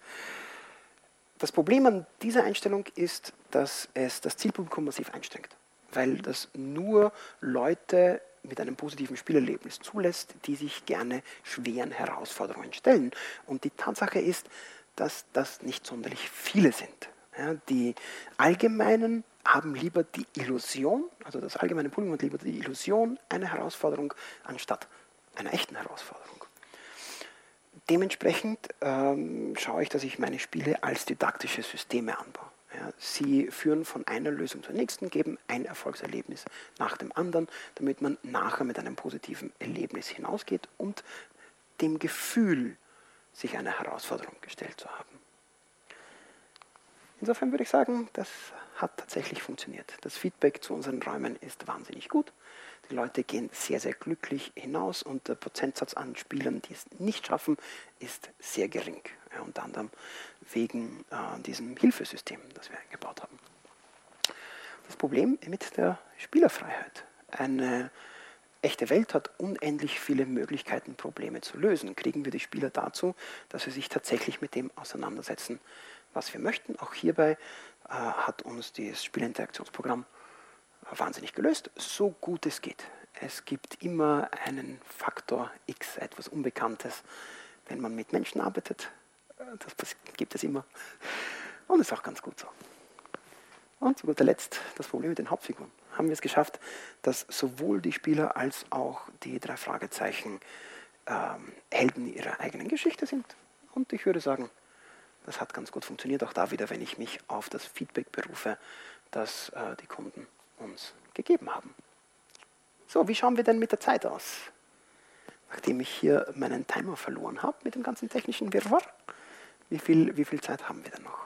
S2: Das Problem an dieser Einstellung ist, dass es das Zielpublikum massiv einstrengt, weil das nur Leute mit einem positiven Spielerlebnis zulässt, die sich gerne schweren Herausforderungen stellen. Und die Tatsache ist, dass das nicht sonderlich viele sind. Ja, die Allgemeinen haben lieber die Illusion, also das allgemeine Publikum hat lieber die Illusion einer Herausforderung anstatt einer echten Herausforderung. Dementsprechend ähm, schaue ich, dass ich meine Spiele als didaktische Systeme anbaue. Ja, sie führen von einer Lösung zur nächsten, geben ein Erfolgserlebnis nach dem anderen, damit man nachher mit einem positiven Erlebnis hinausgeht und dem Gefühl, sich einer Herausforderung gestellt zu haben. Insofern würde ich sagen, das hat tatsächlich funktioniert. Das Feedback zu unseren Räumen ist wahnsinnig gut. Die Leute gehen sehr, sehr glücklich hinaus und der Prozentsatz an Spielern, die es nicht schaffen, ist sehr gering. Unter anderem wegen äh, diesem Hilfesystem, das wir eingebaut haben. Das Problem mit der Spielerfreiheit. Eine echte Welt hat unendlich viele Möglichkeiten, Probleme zu lösen. Kriegen wir die Spieler dazu, dass sie sich tatsächlich mit dem auseinandersetzen, was wir möchten. Auch hierbei äh, hat uns das Spielinteraktionsprogramm wahnsinnig gelöst, so gut es geht. Es gibt immer einen Faktor X, etwas Unbekanntes, wenn man mit Menschen arbeitet. Das gibt es immer. Und ist auch ganz gut so. Und zu guter Letzt das Problem mit den Hauptfiguren. Haben wir es geschafft, dass sowohl die Spieler als auch die drei Fragezeichen ähm, Helden ihrer eigenen Geschichte sind. Und ich würde sagen, das hat ganz gut funktioniert. Auch da wieder, wenn ich mich auf das Feedback berufe, das äh, die Kunden uns gegeben haben. So, wie schauen wir denn mit der Zeit aus? Nachdem ich hier meinen Timer verloren habe mit dem ganzen technischen Wirrwarr, wie viel, wie viel Zeit haben wir denn noch?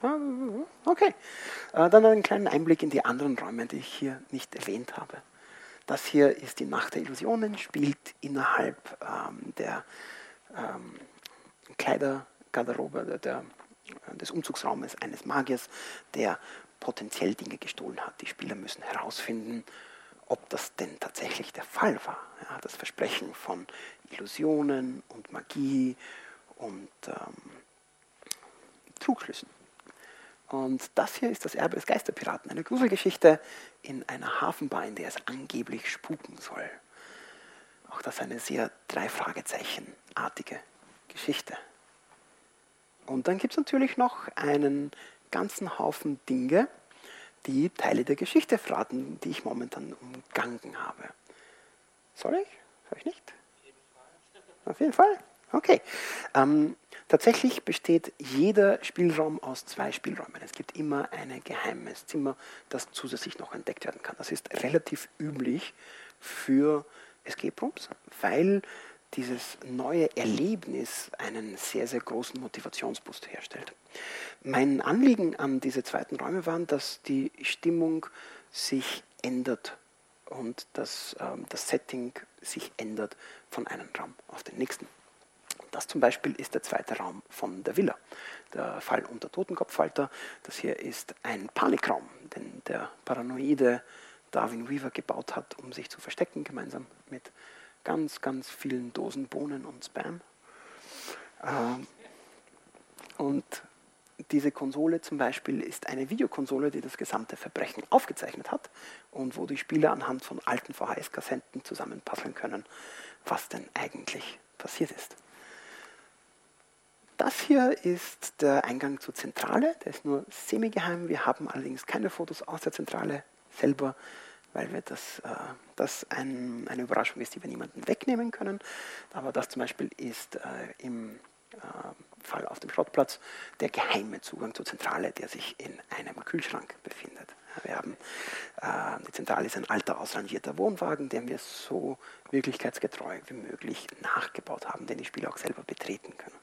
S2: Ah, okay, äh, dann einen kleinen Einblick in die anderen Räume, die ich hier nicht erwähnt habe. Das hier ist die Nacht der Illusionen, spielt innerhalb ähm, der ähm, Kleidergarderobe, der, des Umzugsraumes eines Magiers, der potenziell Dinge gestohlen hat. Die Spieler müssen herausfinden, ob das denn tatsächlich der Fall war. Ja, das Versprechen von Illusionen und Magie und ähm, Trugschlüssen. Und das hier ist das Erbe des Geisterpiraten, eine Gruselgeschichte in einer Hafenbar, in der es angeblich spuken soll. Auch das eine sehr drei Fragezeichen-artige Geschichte. Und dann gibt es natürlich noch einen ganzen Haufen Dinge, die Teile der Geschichte verraten, die ich momentan umgangen habe. Soll ich? Soll ich nicht? Auf jeden Fall. Okay. Ähm, tatsächlich besteht jeder Spielraum aus zwei Spielräumen. Es gibt immer ein geheimes Zimmer, das zusätzlich noch entdeckt werden kann. Das ist relativ üblich für Escape Rooms, weil dieses neue Erlebnis einen sehr, sehr großen Motivationsboost herstellt. Mein Anliegen an diese zweiten Räume war, dass die Stimmung sich ändert und dass ähm, das Setting sich ändert von einem Raum auf den nächsten. Das zum Beispiel ist der zweite Raum von der Villa, der Fall unter Totenkopfhalter. Das hier ist ein Panikraum, den der paranoide Darwin Weaver gebaut hat, um sich zu verstecken, gemeinsam mit ganz, ganz vielen Dosen Bohnen und Spam. Ähm, und diese Konsole zum Beispiel ist eine Videokonsole, die das gesamte Verbrechen aufgezeichnet hat und wo die Spieler anhand von alten VHS-Kassetten zusammenpasseln können, was denn eigentlich passiert ist. Das hier ist der Eingang zur Zentrale, der ist nur semi-geheim. Wir haben allerdings keine Fotos aus der Zentrale selber weil wir das, äh, das ein, eine Überraschung ist, die wir niemandem wegnehmen können. Aber das zum Beispiel ist äh, im äh, Fall auf dem Schrottplatz der geheime Zugang zur Zentrale, der sich in einem Kühlschrank befindet. Wir haben, äh, die Zentrale ist ein alter, ausrangierter Wohnwagen, den wir so wirklichkeitsgetreu wie möglich nachgebaut haben, den die Spieler auch selber betreten können.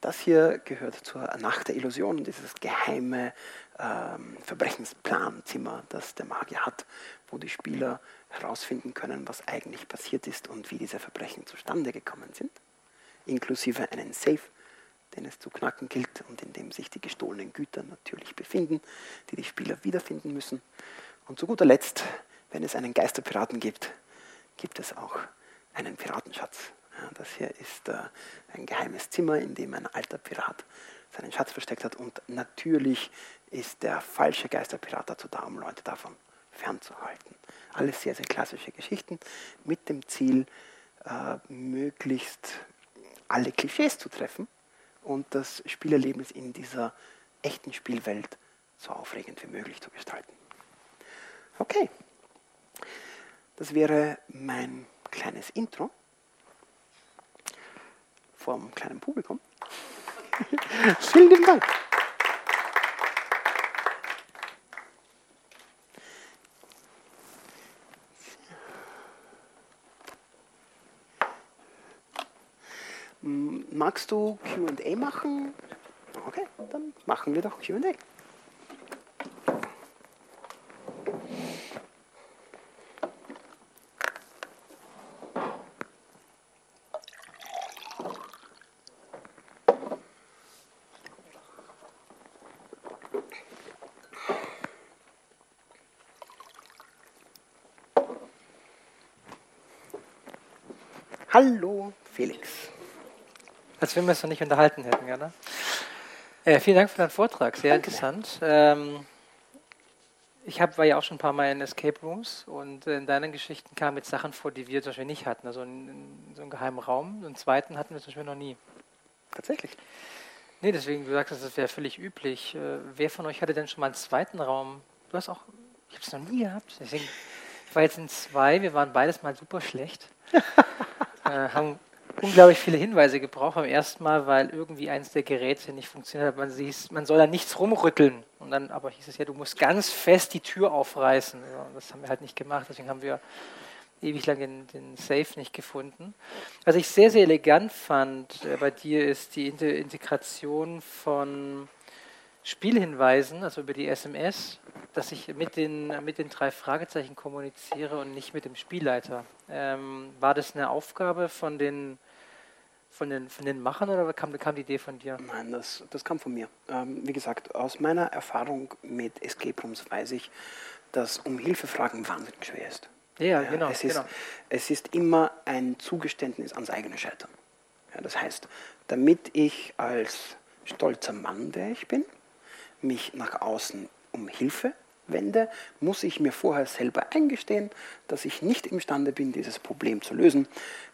S2: Das hier gehört zur Nacht der Illusion, dieses geheime ähm, Verbrechensplanzimmer, das der Magier hat, wo die Spieler herausfinden können, was eigentlich passiert ist und wie diese Verbrechen zustande gekommen sind, inklusive einen Safe, den es zu knacken gilt und in dem sich die gestohlenen Güter natürlich befinden, die die Spieler wiederfinden müssen. Und zu guter Letzt, wenn es einen Geisterpiraten gibt, gibt es auch einen Piratenschatz. Ja, das hier ist äh, ein geheimes Zimmer, in dem ein alter Pirat seinen Schatz versteckt hat. Und natürlich ist der falsche Geisterpirat dazu da, um Leute davon fernzuhalten. Alles sehr, sehr klassische Geschichten mit dem Ziel, äh, möglichst alle Klischees zu treffen und das Spielerlebnis in dieser echten Spielwelt so aufregend wie möglich zu gestalten. Okay, das wäre mein kleines Intro vom kleinen Publikum. Vielen Dank. Magst du QA machen? Okay, dann machen wir doch QA. Hallo, Felix.
S1: Als wenn wir es noch nicht unterhalten hätten, ja, ne? Äh, vielen Dank für deinen Vortrag, sehr Danke interessant. Ähm, ich hab, war ja auch schon ein paar Mal in Escape Rooms und in deinen Geschichten kamen jetzt Sachen vor, die wir zum Beispiel nicht hatten. Also in, so einem geheimen Raum. Einen zweiten hatten wir zum Beispiel noch nie.
S2: Tatsächlich.
S1: Nee, deswegen, du sagst, das wäre völlig üblich. Äh, wer von euch hatte denn schon mal einen zweiten Raum? Du hast auch, ich habe es noch nie gehabt. Deswegen, ich war jetzt in zwei, wir waren beides mal super schlecht. äh, haben unglaublich viele Hinweise gebraucht beim ersten Mal, weil irgendwie eins der Geräte nicht funktioniert hat. Man, man soll da nichts rumrütteln. Und dann aber hieß es ja, du musst ganz fest die Tür aufreißen. Ja, das haben wir halt nicht gemacht, deswegen haben wir ewig lang den, den Safe nicht gefunden. Was ich sehr, sehr elegant fand äh, bei dir ist die Integration von Spielhinweisen, also über die SMS, dass ich mit den, mit den drei Fragezeichen kommuniziere und nicht mit dem Spielleiter. Ähm, war das eine Aufgabe von den, von den, von den Machern oder kam, kam die Idee von dir?
S2: Nein, das, das kam von mir. Ähm, wie gesagt, aus meiner Erfahrung mit Escape Rooms weiß ich, dass um Hilfe fragen wahnsinnig schwer ist.
S1: Ja, ja genau,
S2: es, ist,
S1: genau.
S2: es ist immer ein Zugeständnis ans eigene Scheitern. Ja, das heißt, damit ich als stolzer Mann, der ich bin, mich nach außen um Hilfe wende, muss ich mir vorher selber eingestehen, dass ich nicht imstande bin, dieses Problem zu lösen.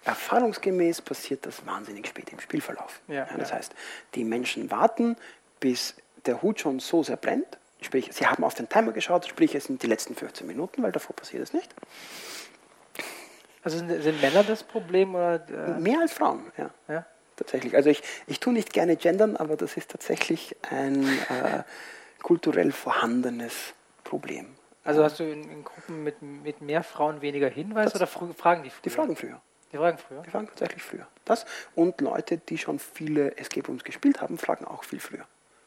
S2: Erfahrungsgemäß passiert das wahnsinnig spät im Spielverlauf. Ja, ja, das heißt, die Menschen warten, bis der Hut schon so sehr brennt, sprich, sie haben auf den Timer geschaut, sprich, es sind die letzten 15 Minuten, weil davor passiert es nicht.
S1: Also sind, sind Männer das Problem? Oder,
S2: äh? Mehr als Frauen, ja. ja tatsächlich. Also ich, ich tue nicht gerne gendern, aber das ist tatsächlich ein äh, kulturell vorhandenes Problem.
S1: Also hast du in, in, Gruppen mit, mit mehr Frauen weniger Hinweise oder fragen die früher?
S2: Die fragen früher.
S1: Die fragen früher?
S2: Die fragen tatsächlich früher. Das und Leute, die schon viele Escape Rooms gespielt haben, fragen auch viel früher.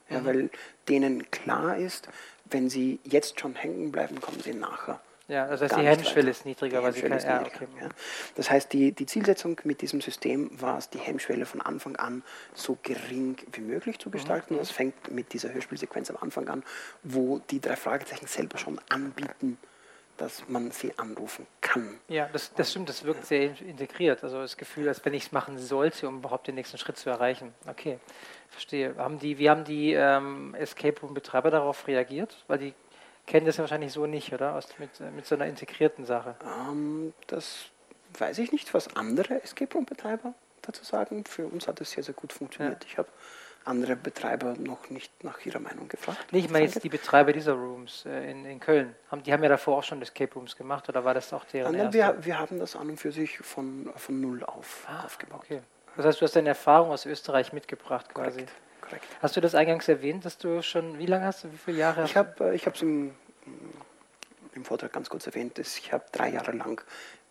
S2: Ja, mhm. Weil denen klar ist, wenn sie jetzt schon hängen bleiben, kommen sie nachher
S1: ja, das heißt, die Hemmschwelle ist niedriger, weil sie kann,
S2: ja, okay. ja. Das heißt, die, die Zielsetzung mit diesem System war es, die Hemmschwelle von Anfang an so gering wie möglich zu gestalten. Mhm. Das fängt mit dieser Hörspielsequenz am Anfang an, wo die drei Fragezeichen selber schon anbieten, dass man sie anrufen kann.
S1: Ja, das, das stimmt, das wirkt sehr integriert. Also das Gefühl, als wenn ich es machen sollte, um überhaupt den nächsten Schritt zu erreichen. Okay, verstehe. Haben die, wie haben die ähm, Escape Room-Betreiber darauf reagiert? Weil die kennen das ja wahrscheinlich so nicht, oder? Aus, mit, mit so einer integrierten Sache.
S2: Ähm, das weiß ich nicht, was andere Escape Room-Betreiber dazu sagen. Für uns hat es sehr, sehr gut funktioniert. Ja. Ich habe andere Betreiber noch nicht nach ihrer Meinung gefragt.
S1: Nee, ich meine jetzt die Betreiber dieser Rooms äh, in, in Köln. Haben, die haben ja davor auch schon Escape Rooms gemacht, oder war das auch deren
S2: Nein, wir, wir haben das an und für sich von, von null auf ah, aufgebaut.
S1: Okay. Das heißt, du hast deine Erfahrung aus Österreich mitgebracht quasi. Korrekt korrekt. Hast du das eingangs erwähnt, dass du schon, wie lange hast du, wie viele Jahre?
S2: Ich habe ich es im, im Vortrag ganz kurz erwähnt, dass ich habe drei Jahre lang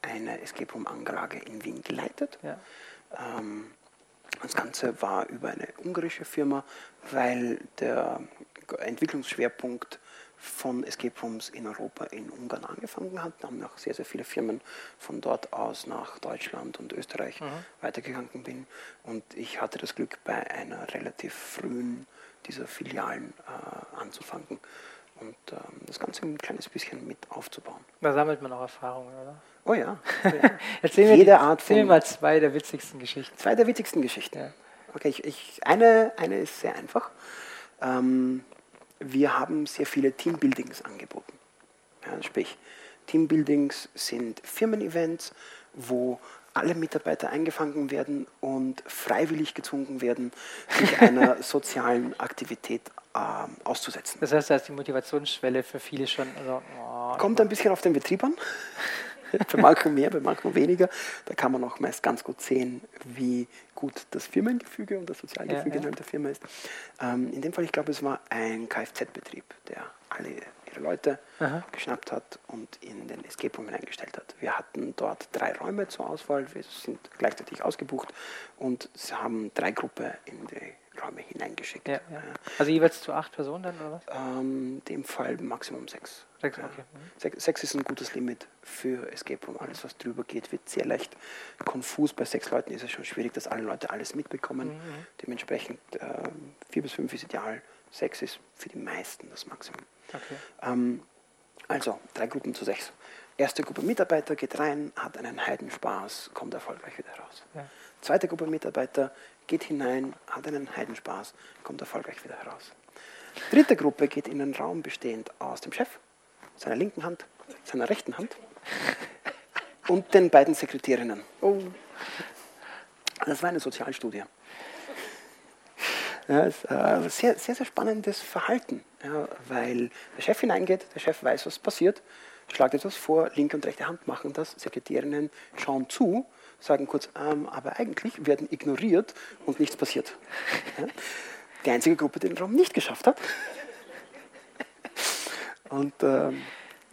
S2: eine Escape Room Anlage in Wien geleitet. Ja. Ähm, das Ganze war über eine ungarische Firma, weil der Entwicklungsschwerpunkt von Escape Rooms in Europa in Ungarn angefangen hat. Da haben auch sehr, sehr viele Firmen von dort aus nach Deutschland und Österreich mhm. weitergegangen bin. Und ich hatte das Glück, bei einer relativ frühen dieser Filialen äh, anzufangen. und ähm, das Ganze ein kleines bisschen mit aufzubauen.
S1: Da sammelt man auch Erfahrungen, oder?
S2: Oh ja.
S1: Erzähl mir,
S2: Jede
S1: die,
S2: Art
S1: erzähl mir
S2: von-
S1: mal zwei der witzigsten Geschichten.
S2: Zwei der witzigsten Geschichten.
S1: Ja.
S2: Okay, ich, ich, eine, eine ist sehr einfach. Ähm, wir haben sehr viele Teambuildings angeboten. Ja, sprich, Teambuildings sind Firmen-Events, wo alle Mitarbeiter eingefangen werden und freiwillig gezwungen werden, sich einer sozialen Aktivität ähm, auszusetzen.
S1: Das heißt, da ist die Motivationsschwelle für viele schon. Also, oh,
S2: Kommt ein bisschen auf den Betrieb an. bei manchen mehr, bei manchen weniger. Da kann man auch meist ganz gut sehen, wie gut das Firmengefüge und das Sozialgefüge
S1: Ja, ja.
S2: innerhalb der Firma ist. Ähm, in dem Fall, ich glaube, es war ein Kfz-Betrieb, der alle ihre Leute
S1: Aha.
S2: geschnappt hat und in den Escape Room hineingestellt hat. Wir hatten dort drei Räume zur Auswahl, wir sind gleichzeitig ausgebucht und sie haben drei Gruppen in die Räume hineingeschickt.
S1: ja, ja. Also jeweils zu acht Personen dann, oder was?
S2: Ähm, in dem Fall Maximum sechs.
S1: Sechs,
S2: Ja.
S1: okay. Mhm.
S2: Sechs, sechs ist ein gutes Limit für Escape Room. Alles, was drüber geht, wird sehr leicht konfus. Bei sechs Leuten ist es schon schwierig, dass alle Leute alles mitbekommen.
S1: Mhm.
S2: Dementsprechend ähm, vier bis fünf ist ideal. Sechs ist für die meisten das Maximum.
S1: Okay.
S2: Ähm, also, drei Gruppen zu sechs. Erste Gruppe Mitarbeiter geht rein, hat einen Heidenspaß, kommt erfolgreich wieder raus.
S1: Ja.
S2: Zweite Gruppe Mitarbeiter geht hinein, hat einen Heidenspaß, kommt erfolgreich wieder heraus. Dritte Gruppe geht in einen Raum bestehend aus dem Chef, seiner linken Hand, seiner rechten Hand und den beiden Sekretärinnen. Oh. Das war eine Sozialstudie. Ja, ist äh, sehr, sehr, sehr spannendes Verhalten, ja, weil der Chef hineingeht, der Chef weiß, was passiert, schlagt etwas vor, linke und rechte Hand machen das, Sekretärinnen schauen zu, sagen kurz, ähm, aber eigentlich werden ignoriert und nichts passiert. Ja. Die einzige Gruppe, die den Raum nicht geschafft hat. Und ähm,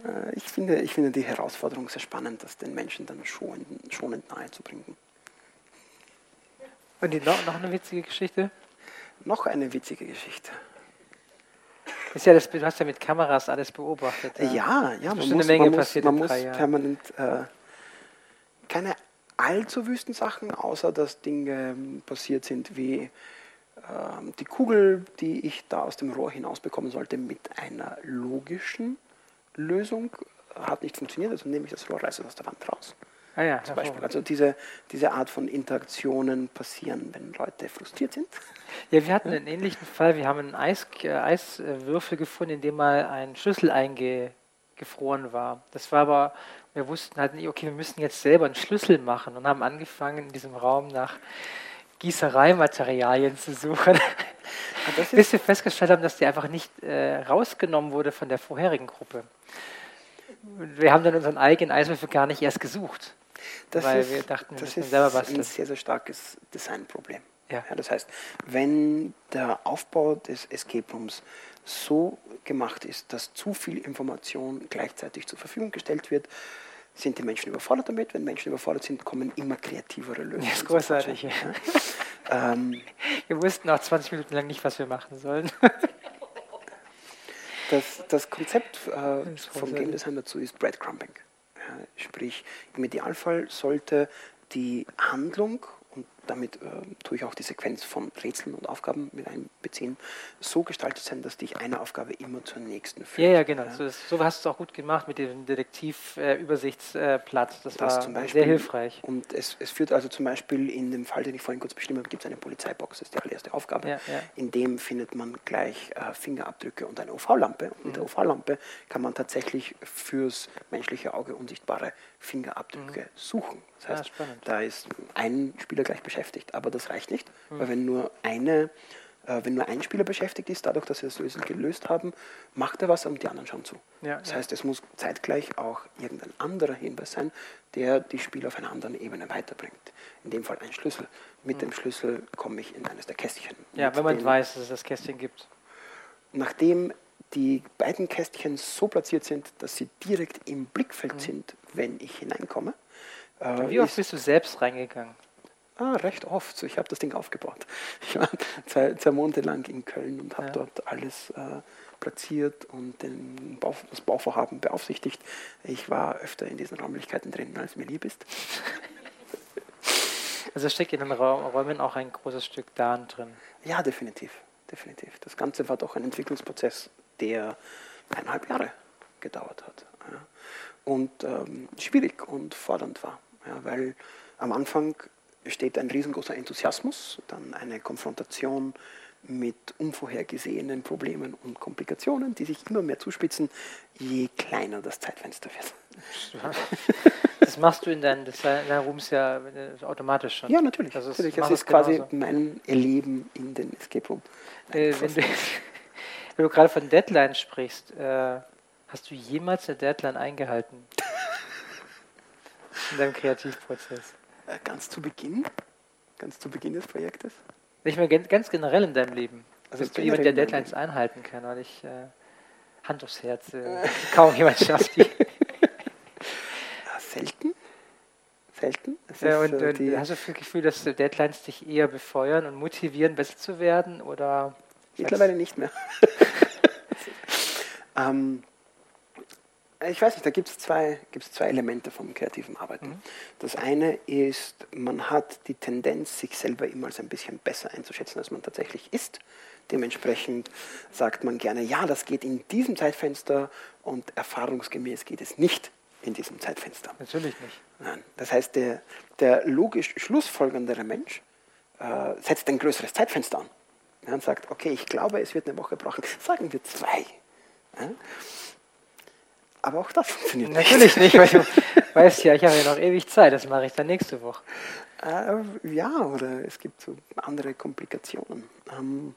S2: äh, ich, finde, ich finde die Herausforderung sehr spannend, das den Menschen dann schonend, schonend nahezubringen.
S1: Und die, noch, noch eine witzige Geschichte?
S2: Noch eine witzige Geschichte.
S1: Ist ja das, du hast ja mit Kameras alles beobachtet.
S2: Ja, ja, man
S1: bestimmt
S2: muss,
S1: eine Menge
S2: man muss,
S1: passiert
S2: man muss
S1: drei Jahren.
S2: permanent äh, keine allzu wüsten Sachen, außer dass Dinge ähm, passiert sind wie ähm, die Kugel, die ich da aus dem Rohr hinausbekommen sollte, mit einer logischen Lösung hat nicht funktioniert, also nehme ich das Rohr, reiße es aus der Wand raus.
S1: Ah ja,
S2: Zum Beispiel. Also diese, diese Art von Interaktionen passieren, wenn Leute frustriert sind.
S1: Ja, wir hatten einen ähnlichen Fall. Wir haben einen Eis, äh, Eiswürfel gefunden, in dem mal ein Schlüssel eingefroren war. Das war aber, wir wussten halt nicht, okay, wir müssen jetzt selber einen Schlüssel machen und haben angefangen, in diesem Raum nach Gießereimaterialien zu suchen. Bis wir festgestellt haben, dass die einfach nicht äh, rausgenommen wurde von der vorherigen Gruppe. Wir haben dann unseren eigenen Eiswürfel gar nicht erst gesucht.
S2: Das
S1: weil
S2: ist,
S1: wir dachten, wir
S2: das
S1: müssen
S2: ist
S1: selber
S2: ein
S1: basteln.
S2: sehr, sehr starkes Designproblem.
S1: Ja.
S2: das heißt, wenn der Aufbau des Escape Rooms so gemacht ist, dass zu viel Information gleichzeitig zur Verfügung gestellt wird, sind die Menschen überfordert damit. Wenn Menschen überfordert sind, kommen immer kreativere Lösungen.
S1: Das ist großartig. Ja.
S2: Ähm,
S1: Wir wussten auch 20 Minuten lang nicht, was wir machen sollen.
S2: Das, das Konzept äh, vom
S1: großartig.
S2: Game Design dazu ist Breadcrumbing. Ja, sprich, im Idealfall sollte die Handlung, damit äh, tue ich auch die Sequenz von Rätseln und Aufgaben mit einbeziehen, so gestaltet sein, dass dich eine Aufgabe immer zur nächsten führt.
S1: Ja, ja, genau. So, das- so hast du es auch gut gemacht mit dem Detektiv-Übersichtsblatt. das
S2: Das
S1: war sehr hilfreich.
S2: Und es, es führt also zum Beispiel in dem Fall, den ich vorhin kurz beschrieben habe, gibt es eine Polizeibox, das ist die allererste Aufgabe.
S1: Ja, ja.
S2: In dem findet man gleich äh, Fingerabdrücke und eine UV-Lampe. Und mit
S1: Mhm.
S2: der UV-Lampe kann man tatsächlich fürs menschliche Auge unsichtbare Fingerabdrücke suchen. Das
S1: Mhm.
S2: Heißt,
S1: spannend.
S2: da ist ein Spieler gleich beschäftigt, aber das reicht nicht,
S1: Mhm.
S2: weil wenn nur eine äh, wenn nur ein Spieler beschäftigt ist, dadurch, dass sie das Lösen gelöst haben, macht er was und die anderen schauen zu.
S1: Ja,
S2: das
S1: ja.
S2: heißt, es muss zeitgleich auch irgendein anderer Hinweis sein, der die Spieler auf einer anderen Ebene weiterbringt. In dem Fall ein Schlüssel. Mit dem Schlüssel komme ich in eines der Kästchen.
S1: Mhm. Ja, wenn man weiß, dass es das Kästchen gibt.
S2: Nachdem die beiden Kästchen so platziert sind, dass sie direkt im Blickfeld sind, wenn ich hineinkomme. äh,
S1: Mhm. Wie oft
S2: ist-
S1: bist du selbst reingegangen?
S2: Ah, recht oft. Ich habe das Ding aufgebaut. Ich war zwei, zwei Monate lang in Köln und habe
S1: Ja.
S2: dort alles äh, platziert und den Bau, das Bauvorhaben beaufsichtigt. Ich war öfter in diesen Räumlichkeiten drin, als mir lieb ist.
S1: Also steckt in den Raum, Räumen auch ein großes Stück Darn drin.
S2: Ja, definitiv. definitiv. Das Ganze war doch ein Entwicklungsprozess, der eineinhalb Jahre gedauert hat. Ja. Und ähm, schwierig und fordernd war, ja, weil am Anfang steht ein riesengroßer Enthusiasmus, dann eine Konfrontation mit unvorhergesehenen Problemen und Komplikationen, die sich immer mehr zuspitzen, je kleiner das Zeitfenster wird.
S1: Das machst du in deinen, deinen Rooms ja äh, automatisch schon.
S2: Ja, natürlich.
S1: Also
S2: natürlich. Das ist quasi genauso. mein Erleben in den Escape Room.
S1: Äh, wenn, du, wenn, du, gerade von Deadline sprichst, äh, hast du jemals eine Deadline eingehalten? in deinem Kreativprozess?
S2: Äh, ganz zu Beginn? Ganz zu Beginn des Projektes?
S1: Nicht mehr ganz generell in deinem Leben. Also Bist du jemand, der Deadlines einhalten kann, weil ich äh, Hand aufs Herz, äh, kaum jemand schafft die.
S2: Selten. Selten.
S1: Ja, und, äh, und hast du das Gefühl, dass Deadlines dich eher befeuern und motivieren, besser zu werden? Oder
S2: Mittlerweile nicht mehr. ähm, ich weiß nicht, da gibt es zwei, gibt's zwei Elemente vom kreativen Arbeiten. Mhm. Das eine ist, man hat die Tendenz, sich selber immer als ein bisschen besser einzuschätzen, als man tatsächlich ist. Dementsprechend sagt man gerne, ja, das geht in diesem Zeitfenster und erfahrungsgemäß geht es nicht in diesem Zeitfenster.
S1: Natürlich nicht.
S2: Nein. Das heißt, der, der logisch schlussfolgerndere Mensch äh, setzt ein größeres Zeitfenster an und sagt, okay, ich glaube, es wird eine Woche brauchen. Sagen wir zwei. Aber auch das funktioniert
S1: Natürlich nicht. Natürlich nicht, weil du weißt ja, ich habe ja noch ewig Zeit, das mache ich dann nächste Woche.
S2: Äh, ja, oder es gibt so andere Komplikationen. Ähm,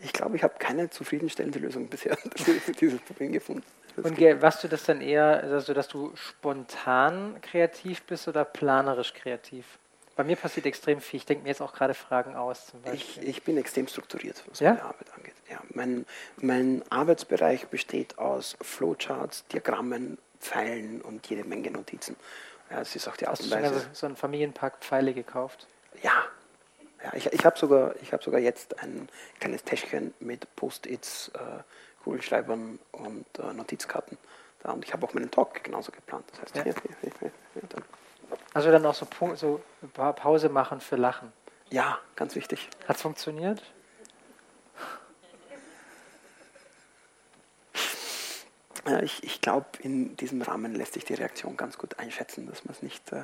S2: ich glaube, ich habe keine zufriedenstellende Lösung bisher für dieses Problem gefunden.
S1: Und warst du das dann eher, also dass du spontan kreativ bist oder planerisch kreativ? Bei mir passiert extrem viel. Ich denke mir jetzt auch gerade Fragen aus.
S2: Ich, ich, bin extrem strukturiert, was
S1: ja?
S2: meine Arbeit angeht. Ja, mein, mein Arbeitsbereich besteht aus Flowcharts, Diagrammen, Pfeilen und jede Menge Notizen. Ja, das ist auch die Art
S1: Hast und Weise. Hast du schon so einen Familienpack Pfeile gekauft?
S2: Ja, ja, ich, ich habe sogar, hab sogar jetzt ein kleines Täschchen mit Post-its, äh, Kugelschreibern und äh, Notizkarten. Da. Und ich habe auch meinen Talk genauso geplant. Das heißt, ja. hier, hier, hier.
S1: Also dann auch so, so Pause machen für Lachen.
S2: Ja, ganz wichtig.
S1: Hat es funktioniert?
S2: Ja, ich, ich glaube, in diesem Rahmen lässt sich die Reaktion ganz gut einschätzen, dass man es nicht äh,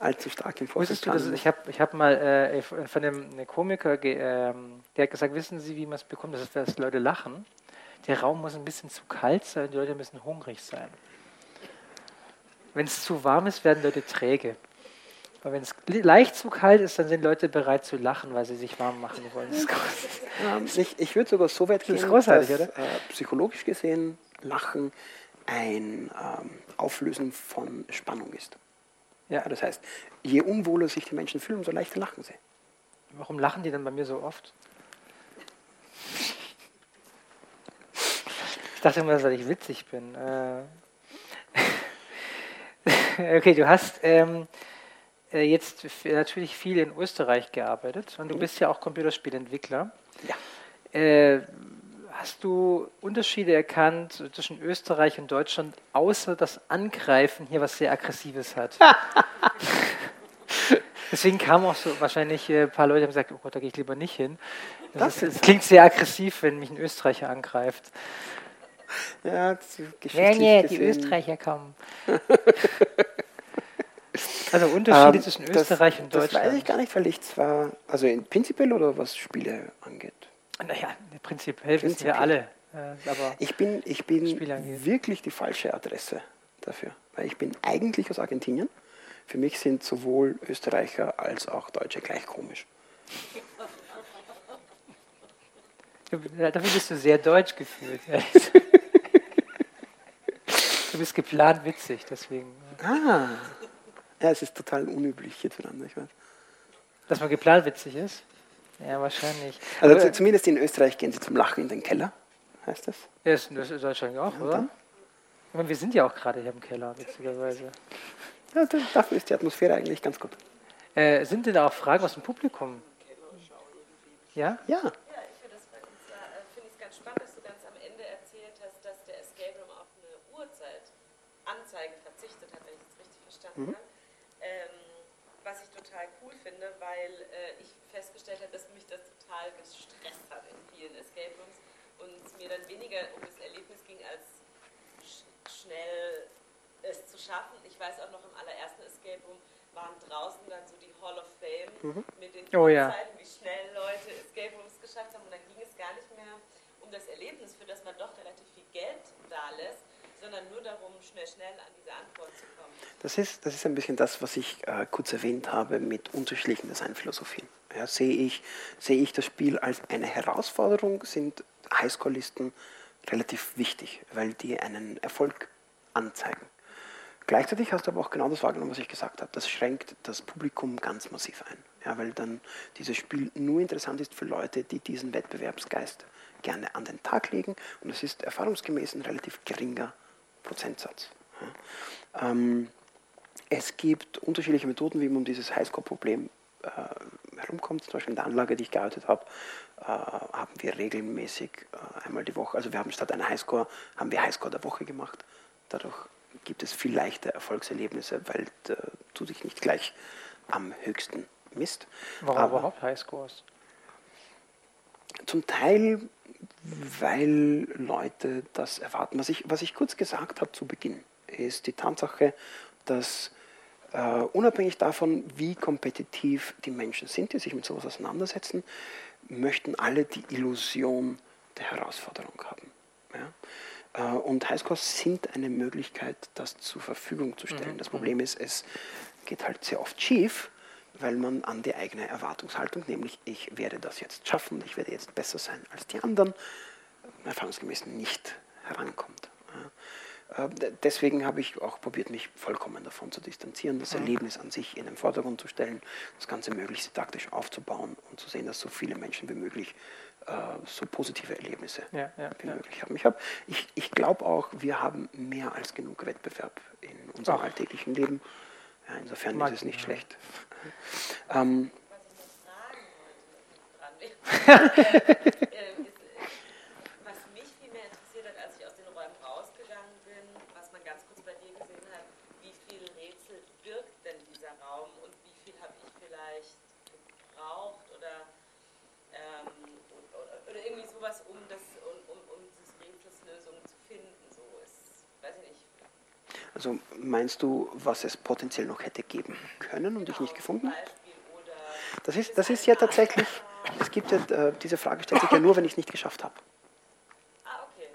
S2: allzu stark im
S1: du, das, Ich habe ich hab mal äh, von einem Komiker, äh, der hat gesagt, wissen Sie, wie man es bekommt, dass, dass Leute lachen? Der Raum muss ein bisschen zu kalt sein, die Leute müssen hungrig sein. Wenn es zu warm ist, werden Leute träge. Aber wenn es leicht zu kalt ist, dann sind Leute bereit zu lachen, weil sie sich warm machen wollen.
S2: Ich, ich würde sogar so weit gehen, das dass äh, psychologisch gesehen Lachen ein ähm, Auflösen von Spannung ist. Ja, das heißt, je unwohler sich die Menschen fühlen, umso leichter lachen sie.
S1: Warum lachen die dann bei mir so oft? Ich dachte immer, dass ich witzig bin. Äh okay, du hast ähm, äh, jetzt natürlich viel in Österreich gearbeitet und du mhm. bist ja auch Computerspielentwickler.
S2: Ja.
S1: Äh, hast du Unterschiede erkannt zwischen Österreich und Deutschland, außer das Angreifen hier was sehr Aggressives hat? Deswegen kamen auch so wahrscheinlich äh, ein paar Leute, haben gesagt, oh Gott, da gehe ich lieber nicht hin. Das, das, ist, das klingt sehr aggressiv, wenn mich ein Österreicher angreift.
S2: Ja,
S1: nee, nee, die Österreicher kommen. also Unterschiede ähm, zwischen Österreich
S2: das,
S1: und Deutschland.
S2: Das weiß ich gar nicht, weil ich zwar, also in prinzipiell oder was Spiele angeht.
S1: Naja, prinzipiell, prinzipiell. wissen wir alle.
S2: Äh, aber ich bin, ich bin wirklich die falsche Adresse dafür, weil ich bin eigentlich aus Argentinien. Für mich sind sowohl Österreicher als auch Deutsche gleich komisch.
S1: Dafür bist du sehr deutsch gefühlt. du bist geplant witzig, deswegen.
S2: Ah, ja, es ist total unüblich hierzulande, ich weiß.
S1: Dass man geplant witzig ist? Ja, wahrscheinlich.
S2: Also Aber, zumindest in Österreich gehen sie zum Lachen in den Keller, heißt das?
S1: Ja, das ist in Deutschland auch, oder? Meine, wir sind ja auch gerade hier im Keller, witzigerweise.
S2: Ja, dafür ist die Atmosphäre eigentlich ganz gut.
S1: Äh, sind denn da auch Fragen aus dem Publikum? Ja?
S2: Ja.
S7: mhm total cool finde, weil äh, ich festgestellt habe, dass mich das total gestresst hat in vielen Escape Rooms und es mir dann weniger um das Erlebnis ging, als sch schnell es zu schaffen. Ich weiß auch noch im allerersten Escape Room waren draußen dann so die Hall of Fame
S2: mhm.
S7: mit den
S1: oh, ja.
S7: Zeiten, wie schnell Leute Escape Rooms geschafft haben und dann ging es gar nicht mehr um das Erlebnis, für das man doch relativ viel Geld da lässt, sondern nur darum, schnell, schnell an diese Antwort zu kommen.
S2: Das ist, das ist ein bisschen das, was ich äh, kurz erwähnt habe mit unterschiedlichen Designphilosophien. Ja, sehe, ich, sehe ich das Spiel als eine Herausforderung, sind Highscore-Listen relativ wichtig, weil die einen Erfolg anzeigen. Gleichzeitig hast du aber auch genau das wahrgenommen, was ich gesagt habe. Das schränkt das Publikum ganz massiv ein. Ja, weil dann dieses Spiel nur interessant ist für Leute, die diesen Wettbewerbsgeist gerne an den Tag legen. Und es ist erfahrungsgemäß ein relativ geringer Prozentsatz. Ja. Ähm, es gibt unterschiedliche Methoden, wie man um dieses Highscore-Problem äh, herumkommt. Zum Beispiel in der Anlage, die ich gearbeitet habe, äh, haben wir regelmäßig äh, einmal die Woche, also wir haben statt einer Highscore, haben wir Highscore der Woche gemacht. Dadurch gibt es viel leichter Erfolgserlebnisse, weil du dich nicht gleich am höchsten misst.
S1: Warum
S2: Aber-
S1: überhaupt Highscores?
S2: Zum Teil, weil Leute das erwarten. Was ich, was ich kurz gesagt habe zu Beginn, ist die Tatsache, dass äh, unabhängig davon, wie kompetitiv die Menschen sind, die sich mit sowas auseinandersetzen, möchten alle die Illusion der Herausforderung haben. Ja? Äh, und Highscores sind eine Möglichkeit, das zur Verfügung zu stellen. Das Problem ist, es geht halt sehr oft schief, weil man an die eigene Erwartungshaltung, nämlich ich werde das jetzt schaffen, ich werde jetzt besser sein als die anderen, erfahrungsgemäß nicht herankommt. Äh, Deswegen habe ich auch probiert, mich vollkommen davon zu distanzieren, das Erlebnis an sich in den Vordergrund zu stellen, das Ganze möglichst taktisch aufzubauen und zu sehen, dass so viele Menschen wie möglich äh, so positive Erlebnisse
S1: Ja, ja,
S2: wie
S1: ja.
S2: möglich haben. Ich, hab, ich, ich glaube auch, wir haben mehr als genug Wettbewerb in unserem
S1: Ach.
S2: alltäglichen Leben. Insofern
S1: Mag
S2: ist es
S1: ich,
S2: nicht schlecht. Ähm,
S7: Was mich viel mehr interessiert hat, als ich aus den Räumen rausgegangen bin, was man ganz kurz bei dir gesehen hat, wie viel Rätsel birgt denn dieser Raum und wie viel habe ich vielleicht gebraucht oder, ähm, oder, oder irgendwie sowas, um, das, um, um, um dieses Rätselslösung zu finden. So ist, weiß ich nicht.
S2: Also meinst du, was es potenziell noch hätte geben können und ich nicht gefunden?
S7: Oder
S2: Das ist, das ist ja tatsächlich, es gibt ja, äh, diese Frage stellt sich ja nur, wenn ich es nicht geschafft habe.
S7: Ah, okay.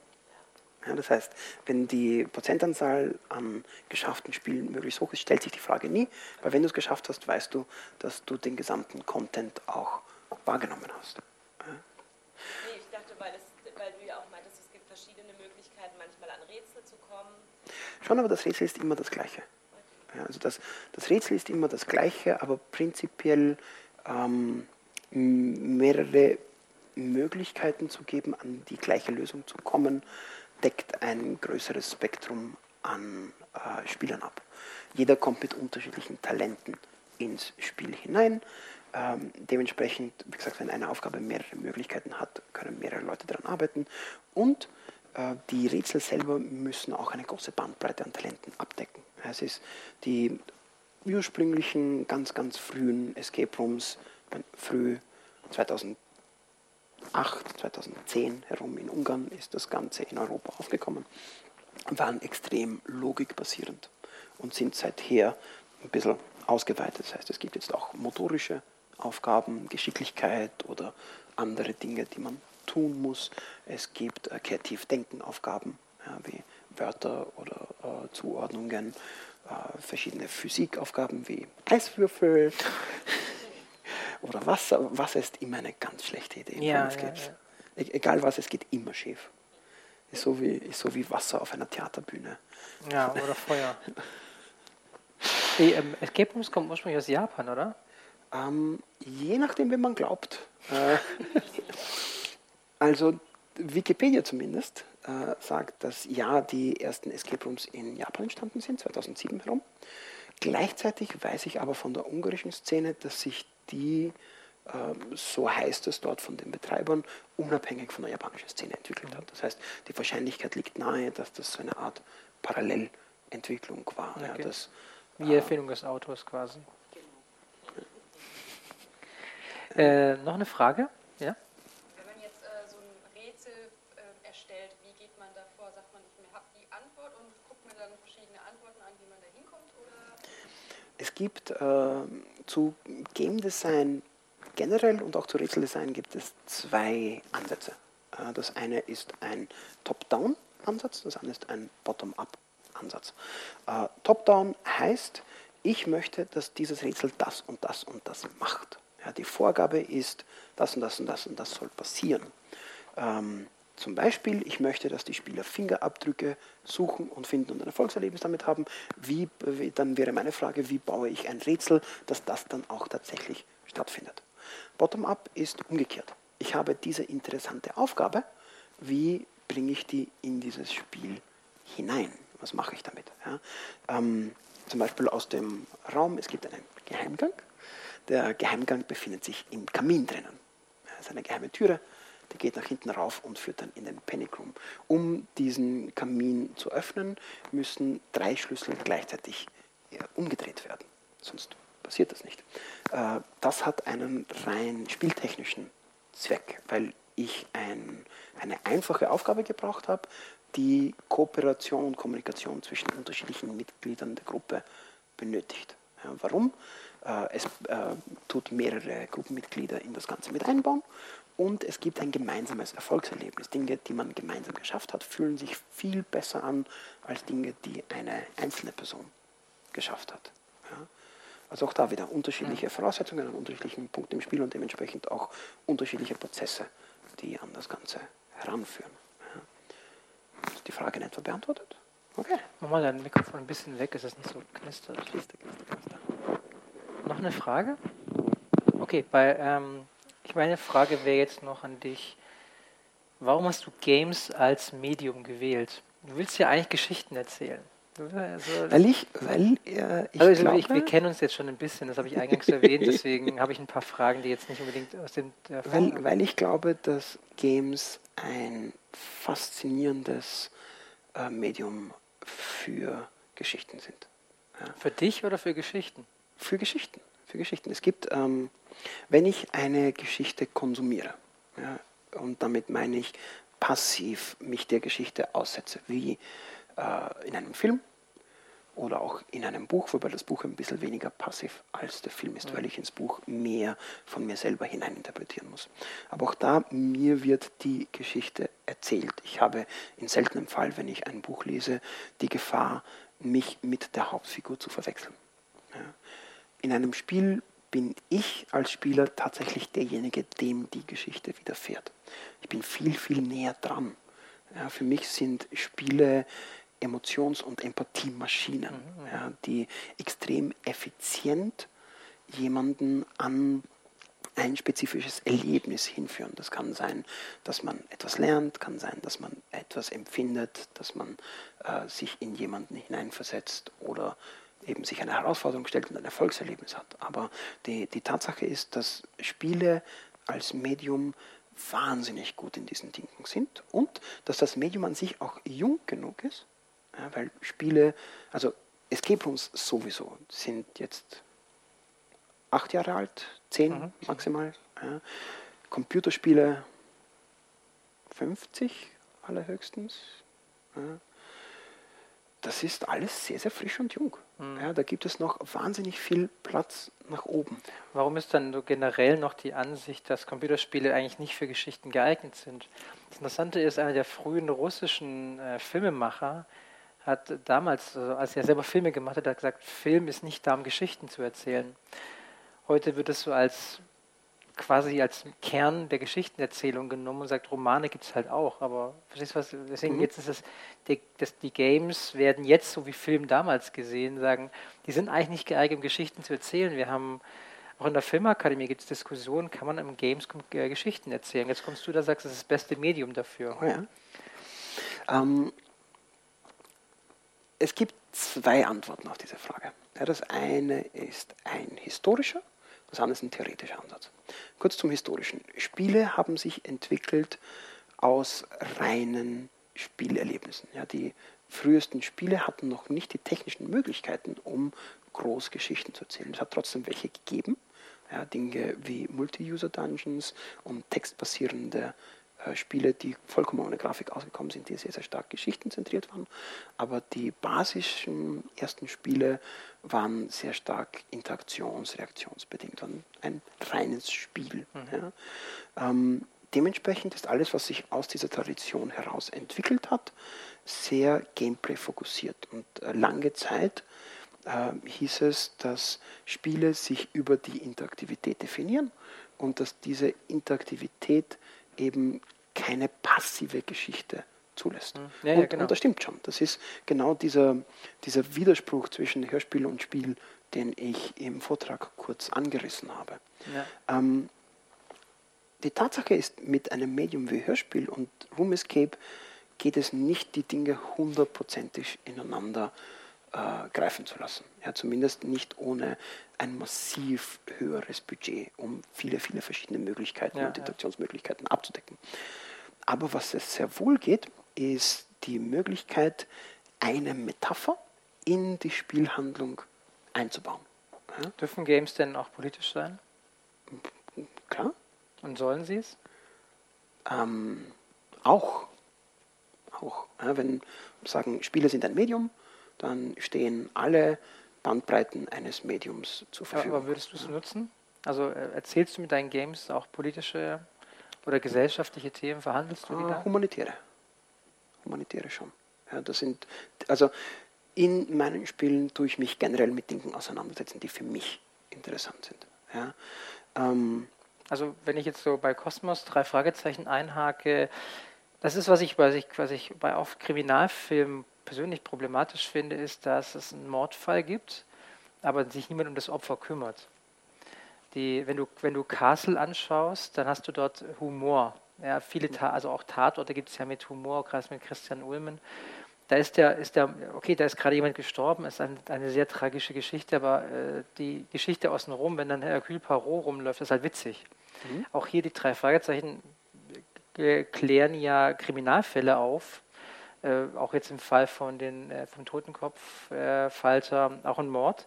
S7: Ja.
S2: Ja, das heißt, wenn die Prozentanzahl an geschafften Spielen möglichst hoch ist, stellt sich die Frage nie, weil wenn du es geschafft hast, weißt du, dass du den gesamten Content auch wahrgenommen hast.
S7: Nee, ich dachte, weil, es, weil du ja auch meintest, es gibt verschiedene Möglichkeiten, manchmal an Rätsel zu kommen.
S2: Schon, aber das Rätsel ist immer das gleiche. Ja, also das, das Rätsel ist immer das gleiche, aber prinzipiell ähm, mehrere Möglichkeiten zu geben, an die gleiche Lösung zu kommen, deckt ein größeres Spektrum an äh, Spielern ab. Jeder kommt mit unterschiedlichen Talenten ins Spiel hinein. Ähm, dementsprechend, wie gesagt, wenn eine Aufgabe mehrere Möglichkeiten hat, können mehrere Leute daran arbeiten. Und die Rätsel selber müssen auch eine große Bandbreite an Talenten abdecken. Es ist die ursprünglichen, ganz, ganz frühen Escape Rooms, früh 2008, 2010 herum in Ungarn ist das Ganze in Europa aufgekommen, waren extrem logikbasierend und sind seither ein bisschen ausgeweitet. Das heißt, es gibt jetzt auch motorische Aufgaben, Geschicklichkeit oder andere Dinge, die man tun muss. Es gibt äh, kreativ denken Aufgaben, ja, wie Wörter oder äh, Zuordnungen, äh, verschiedene Physikaufgaben wie Eiswürfel oder Wasser. Wasser ist immer eine ganz schlechte Idee.
S1: Ja,
S2: Planescape.
S1: ja,
S2: E egal was, es geht immer schief. Ist so wie, ist so wie Wasser auf einer Theaterbühne.
S1: Ja, oder Feuer. Die ähm, Escape Rooms kommen ursprünglich aus Japan, oder?
S2: Ähm, je nachdem, wie man glaubt. Äh, also Wikipedia zumindest äh, sagt, dass ja, die ersten Escape Rooms in Japan entstanden sind, 2007 herum. Gleichzeitig weiß ich aber von der ungarischen Szene, dass sich die, ähm, so heißt es dort von den Betreibern, unabhängig von der japanischen Szene entwickelt hat. Das heißt, die Wahrscheinlichkeit liegt nahe, dass das so eine Art Parallelentwicklung war. Ja,
S1: Okay.
S2: dass,
S1: Wie die Erfindung des Autos quasi. Äh, noch eine Frage? Ja?
S8: Wenn man jetzt äh, so ein Rätsel äh, erstellt, wie geht man davor? Sagt man, ich habe die Antwort und guckt mir dann verschiedene Antworten an, wie man da
S2: es gibt äh, zu Game Design generell und auch zu Rätseldesign gibt es zwei Ansätze. Äh, das eine ist ein Top-Down-Ansatz, das andere ist ein Bottom-Up-Ansatz. Äh, Top-Down heißt, ich möchte, dass dieses Rätsel das und das und das macht. Ja, die Vorgabe ist, das und das und das und das soll passieren. Ähm, zum Beispiel, ich möchte, dass die Spieler Fingerabdrücke suchen und finden und ein Erfolgserlebnis damit haben. Wie, dann wäre meine Frage, wie baue ich ein Rätsel, dass das dann auch tatsächlich stattfindet. Bottom-up ist umgekehrt. Ich habe diese interessante Aufgabe, wie bringe ich die in dieses Spiel hinein? Was mache ich damit? Ja, ähm, zum Beispiel aus dem Raum, es gibt einen Geheimgang. Der Geheimgang befindet sich im Kamin drinnen. Das ist eine geheime Türe, die geht nach hinten rauf und führt dann in den Panic Room. Um diesen Kamin zu öffnen, müssen drei Schlüssel gleichzeitig umgedreht werden. Sonst passiert das nicht. Äh, das hat einen rein spieltechnischen Zweck, weil ich ein, eine einfache Aufgabe gebraucht habe, die Kooperation und Kommunikation zwischen unterschiedlichen Mitgliedern der Gruppe benötigt. Ja, warum? Äh, es äh, tut mehrere Gruppenmitglieder in das Ganze mit einbauen und es gibt ein gemeinsames Erfolgserlebnis. Dinge, die man gemeinsam geschafft hat, fühlen sich viel besser an als Dinge, die eine einzelne Person geschafft hat. Ja? Also auch da wieder unterschiedliche Voraussetzungen an unterschiedlichen Punkten im Spiel und dementsprechend auch unterschiedliche Prozesse, die an das Ganze heranführen. Ja? Ist die Frage in etwa beantwortet?
S1: Okay. Mach mal dein Mikrofon ein bisschen weg, ist das nicht so knistert. Knister, knister, knister. Noch eine Frage? Okay, bei ähm, ich meine Frage wäre jetzt noch an dich. Warum hast du Games als Medium gewählt? Du willst ja eigentlich Geschichten erzählen.
S2: Also, weil ich, weil
S1: äh, ich, also, glaube, ich, wir kennen uns jetzt schon ein bisschen, das habe ich eingangs erwähnt, deswegen habe ich ein paar Fragen, die jetzt nicht unbedingt aus dem
S2: weil, weil ich glaube, dass Games ein faszinierendes äh, Medium für Geschichten sind.
S1: Ja. Für dich oder für Geschichten?
S2: Für Geschichten. Für Geschichten. Es gibt ähm, wenn ich eine Geschichte konsumiere, ja, und damit meine ich passiv mich der Geschichte aussetze, wie äh, in einem Film oder auch in einem Buch, wobei das Buch ein bisschen weniger passiv als der Film ist, ja. weil ich ins Buch mehr von mir selber hineininterpretieren muss. Aber auch da, mir wird die Geschichte erzählt. Ich habe in seltenem Fall, wenn ich ein Buch lese, die Gefahr, mich mit der Hauptfigur zu verwechseln. In einem Spiel bin ich als Spieler tatsächlich derjenige, dem die Geschichte widerfährt. Ich bin viel, viel näher dran. Ja, für mich sind Spiele Emotions- und Empathiemaschinen, mhm. ja, die extrem effizient jemanden an ein spezifisches Erlebnis hinführen. Das kann sein, dass man etwas lernt, kann sein, dass man etwas empfindet, dass man äh, sich in jemanden hineinversetzt oder eben sich eine Herausforderung stellt und ein Erfolgserlebnis hat. Aber die, die Tatsache ist, dass Spiele als Medium wahnsinnig gut in diesen Dingen sind und dass das Medium an sich auch jung genug ist, ja, weil Spiele, also Escape Rooms sowieso sind jetzt acht Jahre alt, zehn mhm. maximal. Ja. Computerspiele 50 allerhöchstens. Ja das ist alles sehr, sehr frisch und jung. Mhm. Ja, da gibt es noch wahnsinnig viel Platz nach oben.
S1: Warum ist dann so generell noch die Ansicht, dass Computerspiele eigentlich nicht für Geschichten geeignet sind? Das Interessante ist, einer der frühen russischen äh, Filmemacher hat damals, also als er selber Filme gemacht hat, hat gesagt, Film ist nicht da, um Geschichten zu erzählen. Heute wird es so als quasi als Kern der Geschichtenerzählung genommen und sagt, Romane gibt es halt auch. Aber verstehst du was? Deswegen mhm. jetzt ist es, die, das, die Games werden jetzt, so wie Film damals gesehen, sagen, die sind eigentlich nicht geeignet, um Geschichten zu erzählen. Wir haben auch in der Filmakademie gibt es Diskussionen, kann man im Games äh, Geschichten erzählen. Jetzt kommst du da, sagst, das ist das beste Medium dafür.
S2: Oh ja. Ähm, es gibt zwei Antworten auf diese Frage. Ja, das eine ist ein historischer das andere ist ein theoretischer Ansatz. Kurz zum Historischen. Spiele haben sich entwickelt aus reinen Spielerlebnissen. Ja, die frühesten Spiele hatten noch nicht die technischen Möglichkeiten, um Großgeschichten zu erzählen. Es hat trotzdem welche gegeben. Ja, Dinge wie Multi-User-Dungeons und textbasierende Spiele, die vollkommen ohne Grafik ausgekommen sind, die sehr, sehr stark geschichtenzentriert waren. Aber die basischen ersten Spiele waren sehr stark interaktions-, reaktionsbedingt, waren ein reines Spiel. Ja. Ähm, dementsprechend ist alles, was sich aus dieser Tradition heraus entwickelt hat, sehr Gameplay fokussiert. Und äh, lange Zeit äh, hieß es, dass Spiele sich über die Interaktivität definieren und dass diese Interaktivität eben keine passive Geschichte zulässt.
S1: Hm. Ja,
S2: und,
S1: ja, genau.
S2: und das stimmt schon. Das ist genau dieser, dieser Widerspruch zwischen Hörspiel und Spiel, den ich im Vortrag kurz angerissen habe.
S1: Ja.
S2: Ähm, die Tatsache ist, mit einem Medium wie Hörspiel und Room Escape geht es nicht, die Dinge hundertprozentig ineinander äh, greifen zu lassen. Ja, zumindest nicht ohne ein massiv höheres Budget, um viele, viele verschiedene Möglichkeiten
S1: Ja,
S2: und
S1: ja.
S2: Interaktionsmöglichkeiten abzudecken. Aber was es sehr wohl geht, ist die Möglichkeit, eine Metapher in die Spielhandlung einzubauen. Ja,
S1: Dürfen Games denn auch politisch sein?
S2: klar.
S1: Und sollen sie es?
S2: Ähm, auch. Auch. Ja, wenn sagen, Spiele sind ein Medium, dann stehen alle Bandbreiten eines Mediums zur
S1: Ja,
S2: Verfügung.
S1: aber würdest du es nutzen? Also äh, erzählst du mit deinen Games auch politische oder gesellschaftliche Themen? Verhandelst du die
S2: Ah,
S1: da?
S2: humanitäre. Humanitäre schon. Ja, das sind, also in meinen Spielen tue ich mich generell mit Dingen auseinandersetzen, die für mich interessant sind. Ja, ähm,
S1: Also wenn ich jetzt so bei Kosmos drei Fragezeichen einhake, das ist, was ich, was ich, was ich bei oft Kriminalfilmen persönlich problematisch finde, ist, dass es einen Mordfall gibt, aber sich niemand um das Opfer kümmert. Die, wenn, du, wenn du Castle anschaust, dann hast du dort Humor. Ja, viele, also auch Tatorte gibt es ja mit Humor, gerade mit Christian Ulmen. Da ist der, ist der, okay, da ist gerade jemand gestorben, ist ein, eine sehr tragische Geschichte, aber äh, die Geschichte außenrum, wenn dann Hercule Poirot rumläuft, ist halt witzig. Auch hier die drei Fragezeichen äh, klären ja Kriminalfälle auf. Äh, auch jetzt im Fall von den, äh, vom Totenkopf, äh, Falter, auch ein Mord.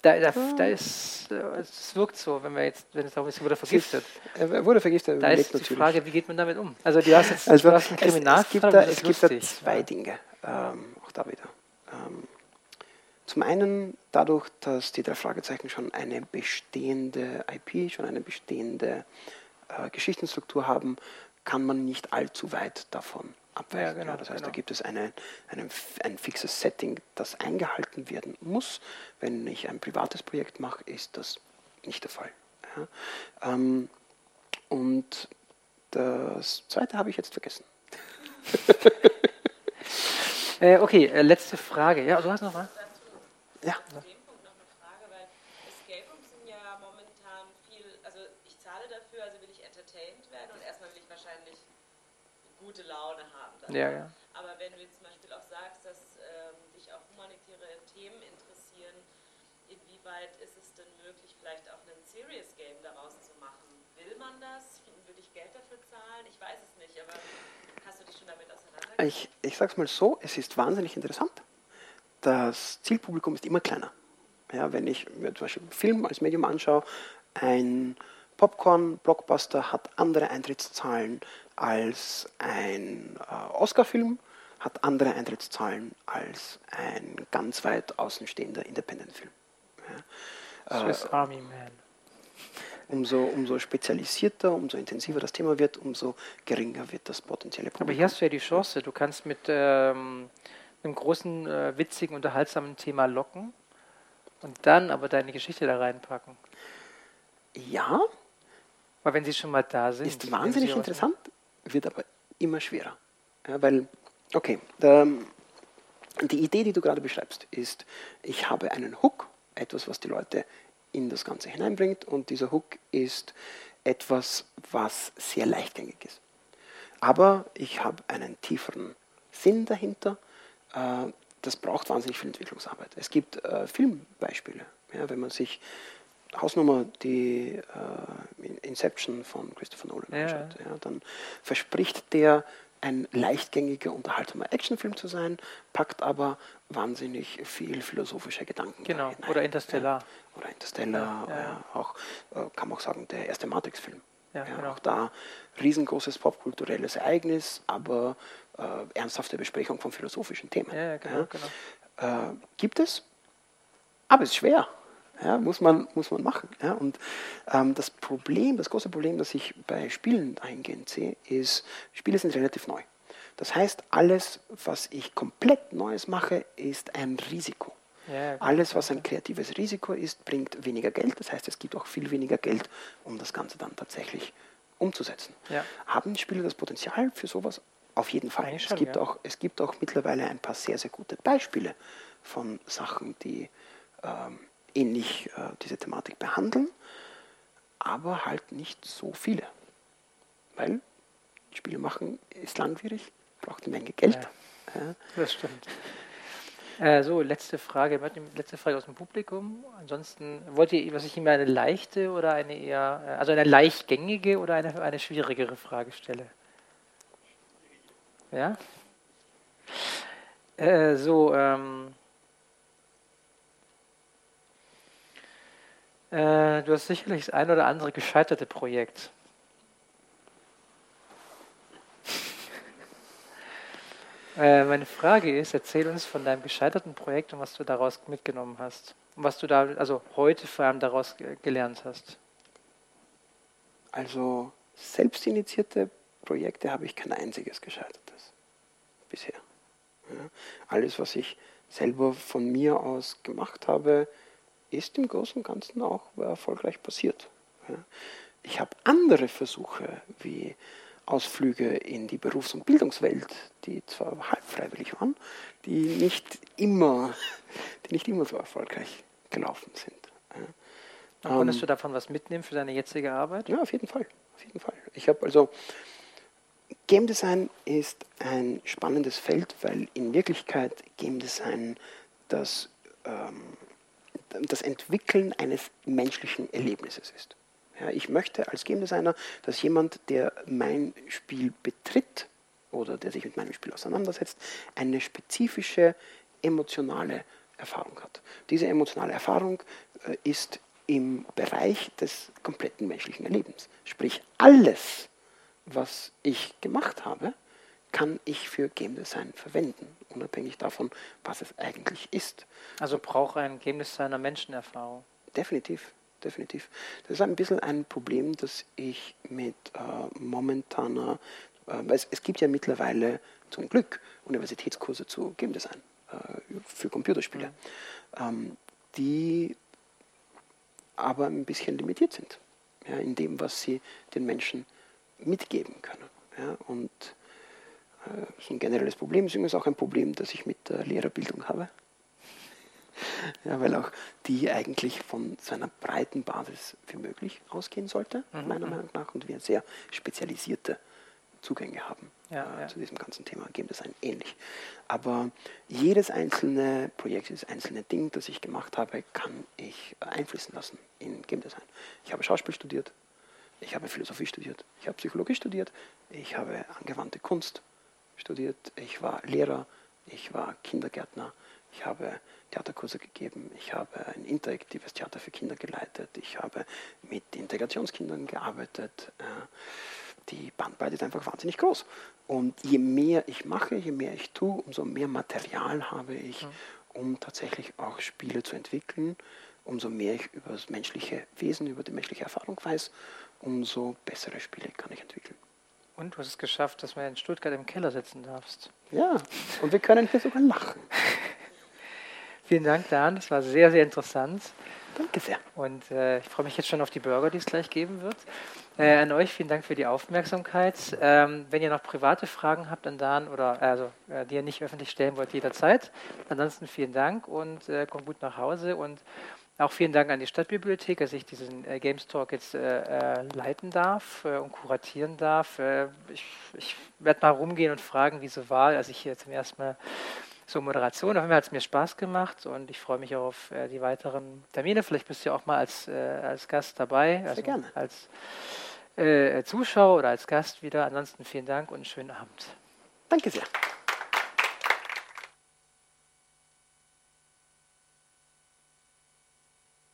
S1: Da, da, da ist, äh, es wirkt so, wenn wir jetzt, wenn es darum ist, wurde vergiftet.
S2: er wurde vergiftet, er
S1: Da ist die
S2: natürlich.
S1: Frage, wie geht man damit um? Also du hast jetzt
S2: Also
S1: du hast einen
S2: es, es
S1: Kriminalfall,
S2: gibt da, es gibt da zwei
S1: Ja.
S2: Dinge, ähm, auch da wieder. Ähm, zum einen dadurch, dass die drei Fragezeichen schon eine bestehende IP, schon eine bestehende äh, Geschichtenstruktur haben, kann man nicht allzu weit davon abweichen.
S1: Ja, genau,
S2: das heißt, da
S1: genau.
S2: gibt es eine, eine, ein fixes Setting, das eingehalten werden muss. Wenn ich ein privates Projekt mache, ist das nicht der Fall. Ja. Ähm, und das zweite habe ich jetzt vergessen.
S1: Äh, okay, äh, letzte Frage. Ja, du hast noch was?
S2: Ja.
S7: Zu dem Punkt noch eine Frage, weil Escape Rooms sind ja momentan viel, also ich zahle dafür, also will ich entertained werden und erstmal will ich wahrscheinlich gute Laune haben. Danach.
S1: Ja, ja.
S7: Aber wenn du jetzt zum Beispiel auch sagst, dass ähm, dich auch humanitäre Themen interessieren, inwieweit ist es denn möglich, vielleicht auch einen Serious Game daraus zu machen? Will man das? Würde ich Geld dafür zahlen? Ich weiß es nicht, aber hast du dich schon damit auseinandergesetzt?
S2: Ich, ich sage es mal so, es ist wahnsinnig interessant. Das Zielpublikum ist immer kleiner. Ja, wenn ich mir zum Beispiel einen Film als Medium anschaue, ein Popcorn-Blockbuster hat andere Eintrittszahlen als ein äh, Oscar-Film, hat andere Eintrittszahlen als ein ganz weit außenstehender Independent-Film. Ja.
S1: Swiss Army Man.
S2: Umso, umso spezialisierter, umso intensiver das Thema wird, umso geringer wird das potenzielle Publikum.
S1: Aber hier hast du ja die Chance, du kannst mit ähm, einem großen, äh, witzigen, unterhaltsamen Thema locken und dann aber deine Geschichte da reinpacken.
S2: ja,
S1: Weil wenn sie schon mal da sind.
S2: ist wahnsinnig interessant, wird aber immer schwerer. Ja, weil, okay, der, die Idee, die du gerade beschreibst, ist, ich habe einen Hook, etwas, was die Leute in das Ganze hineinbringt, und dieser Hook ist etwas, was sehr leichtgängig ist. Aber ich habe einen tieferen Sinn dahinter. Äh, das braucht wahnsinnig viel Entwicklungsarbeit. Es gibt äh, Filmbeispiele, wenn man sich Hausnummer die äh, Inception von Christopher Nolan
S1: Ja,
S2: anschaut, ja, dann verspricht der ein leichtgängiger, unterhaltsamer Actionfilm zu sein, packt aber wahnsinnig viel philosophische Gedanken da
S1: Genau,
S2: hinein.
S1: oder Interstellar.
S2: Ja, oder Interstellar,
S1: Ja,
S2: auch, äh, kann man auch sagen, der erste Matrix-Film.
S1: Ja, genau.
S2: Auch da riesengroßes popkulturelles Ereignis, aber äh, ernsthafte Besprechung von philosophischen Themen.
S1: Genau, genau.
S2: Äh, gibt es, aber es ist schwer. Ja, muss, man, muss man machen. Ja, und ähm, das Problem, das große Problem, das ich bei Spielen eingehend sehe, ist, Spiele sind relativ neu. Das heißt, alles, was ich komplett Neues mache, ist ein Risiko.
S1: Ja,
S2: Alles, was ein kreatives Risiko ist, bringt weniger Geld. Das heißt, es gibt auch viel weniger Geld, um das Ganze dann tatsächlich umzusetzen.
S1: Ja.
S2: Haben Spiele das Potenzial für sowas? Auf jeden Fall.
S1: Eigentlich
S2: es,
S1: schon,
S2: gibt
S1: ja.
S2: auch, es gibt auch mittlerweile ein paar sehr, sehr gute Beispiele von Sachen, die ähm, ähnlich äh, diese Thematik behandeln, aber halt nicht so viele. Weil Spiele machen ist langwierig, braucht eine Menge Geld. Ja.
S1: Das stimmt. Äh, so, letzte Frage. Letzte Frage aus dem Publikum. Ansonsten, wollt ihr, was ich Ihnen eine leichte oder eine eher, äh, also eine leichtgängige oder eine, eine schwierigere Frage stelle? Ja? Äh, so, ähm, äh, du hast sicherlich das ein oder andere gescheiterte Projekt. Äh, meine Frage ist, erzähl uns von deinem gescheiterten Projekt und was du daraus mitgenommen hast. Und was du da, also heute vor allem daraus ge- gelernt hast.
S2: Also selbstinitiierte Projekte habe ich kein einziges gescheitertes bisher. Ja. Alles, was ich selber von mir aus gemacht habe, ist im Großen und Ganzen auch erfolgreich passiert. Ich habe andere Versuche wie Ausflüge in die Berufs- und Bildungswelt, die zwar halb freiwillig waren, die nicht immer, die nicht immer so erfolgreich gelaufen sind.
S1: Und konntest
S2: Ähm,
S1: du davon was mitnehmen für deine jetzige Arbeit?
S2: ja, auf jeden Fall. Auf jeden Fall. Ich habe also Game Design ist ein spannendes Feld, weil in Wirklichkeit Game Design das, ähm, das Entwickeln eines menschlichen Erlebnisses ist. Ja, ich möchte als Game Designer, dass jemand, der mein Spiel betritt oder der sich mit meinem Spiel auseinandersetzt, eine spezifische emotionale Erfahrung hat. Diese emotionale Erfahrung äh, ist im Bereich des kompletten menschlichen Erlebens. Sprich, alles, was ich gemacht habe, kann ich für Game Design verwenden, unabhängig davon, was es eigentlich ist.
S1: Also braucht ein Game Designer Menschenerfahrung.
S2: Definitiv, definitiv. Das ist ein bisschen ein Problem, das ich mit äh, momentaner, äh, es, es gibt ja mittlerweile zum Glück Universitätskurse zu Game Design äh, für Computerspiele, ähm, die aber ein bisschen limitiert sind ja, in dem, was sie den Menschen mitgeben können. Ja, und das ist ein generelles Problem, deswegen ist auch ein Problem, das ich mit der Lehrerbildung habe. Ja, weil auch die eigentlich von so einer breiten Basis wie möglich ausgehen sollte,
S1: Mhm,
S2: meiner Meinung nach, und wir sehr spezialisierte Zugänge haben
S1: Ja,
S2: äh,
S1: ja.
S2: zu diesem ganzen Thema Game Design ähnlich. Aber jedes einzelne Projekt, jedes einzelne Ding, das ich gemacht habe, kann ich einfließen lassen in Game Design. Ich habe Schauspiel studiert, ich habe Philosophie studiert, ich habe Psychologie studiert, ich habe angewandte Kunst studiert, ich war Lehrer, ich war Kindergärtner, ich habe Theaterkurse gegeben, ich habe ein interaktives Theater für Kinder geleitet, ich habe mit Integrationskindern gearbeitet. Äh, die Bandbreite ist einfach wahnsinnig groß. Und je mehr ich mache, je mehr ich tue, umso mehr Material habe ich, um tatsächlich auch Spiele zu entwickeln. Umso mehr ich über das menschliche Wesen, über die menschliche Erfahrung weiß, umso bessere Spiele kann ich entwickeln.
S1: Und du hast es geschafft, dass du in Stuttgart im Keller sitzen darfst.
S2: Ja, und wir können hier sogar lachen.
S1: Vielen Dank, Dan. Das war sehr, sehr interessant.
S2: Danke sehr.
S1: Und äh, ich freue mich jetzt schon auf die Burger, die es gleich geben wird. Äh, an euch vielen Dank für die Aufmerksamkeit. Ähm, wenn ihr noch private Fragen habt an Dan oder also äh, die ihr nicht öffentlich stellen wollt, jederzeit. Ansonsten vielen Dank und äh, kommt gut nach Hause. Und auch vielen Dank an die Stadtbibliothek, dass ich diesen äh, Games Talk jetzt äh, äh, leiten darf äh, und kuratieren darf. Äh, ich ich werde mal rumgehen und fragen, wie so war, als ich hier zum ersten Mal so Moderation. Auf jeden Fall hat es mir Spaß gemacht und ich freue mich auch auf äh, die weiteren Termine. Vielleicht bist du ja auch mal als, als Gast dabei, also
S2: gerne.
S1: als Zuschauer oder als Gast wieder. Ansonsten vielen Dank und einen schönen Abend.
S2: Danke sehr.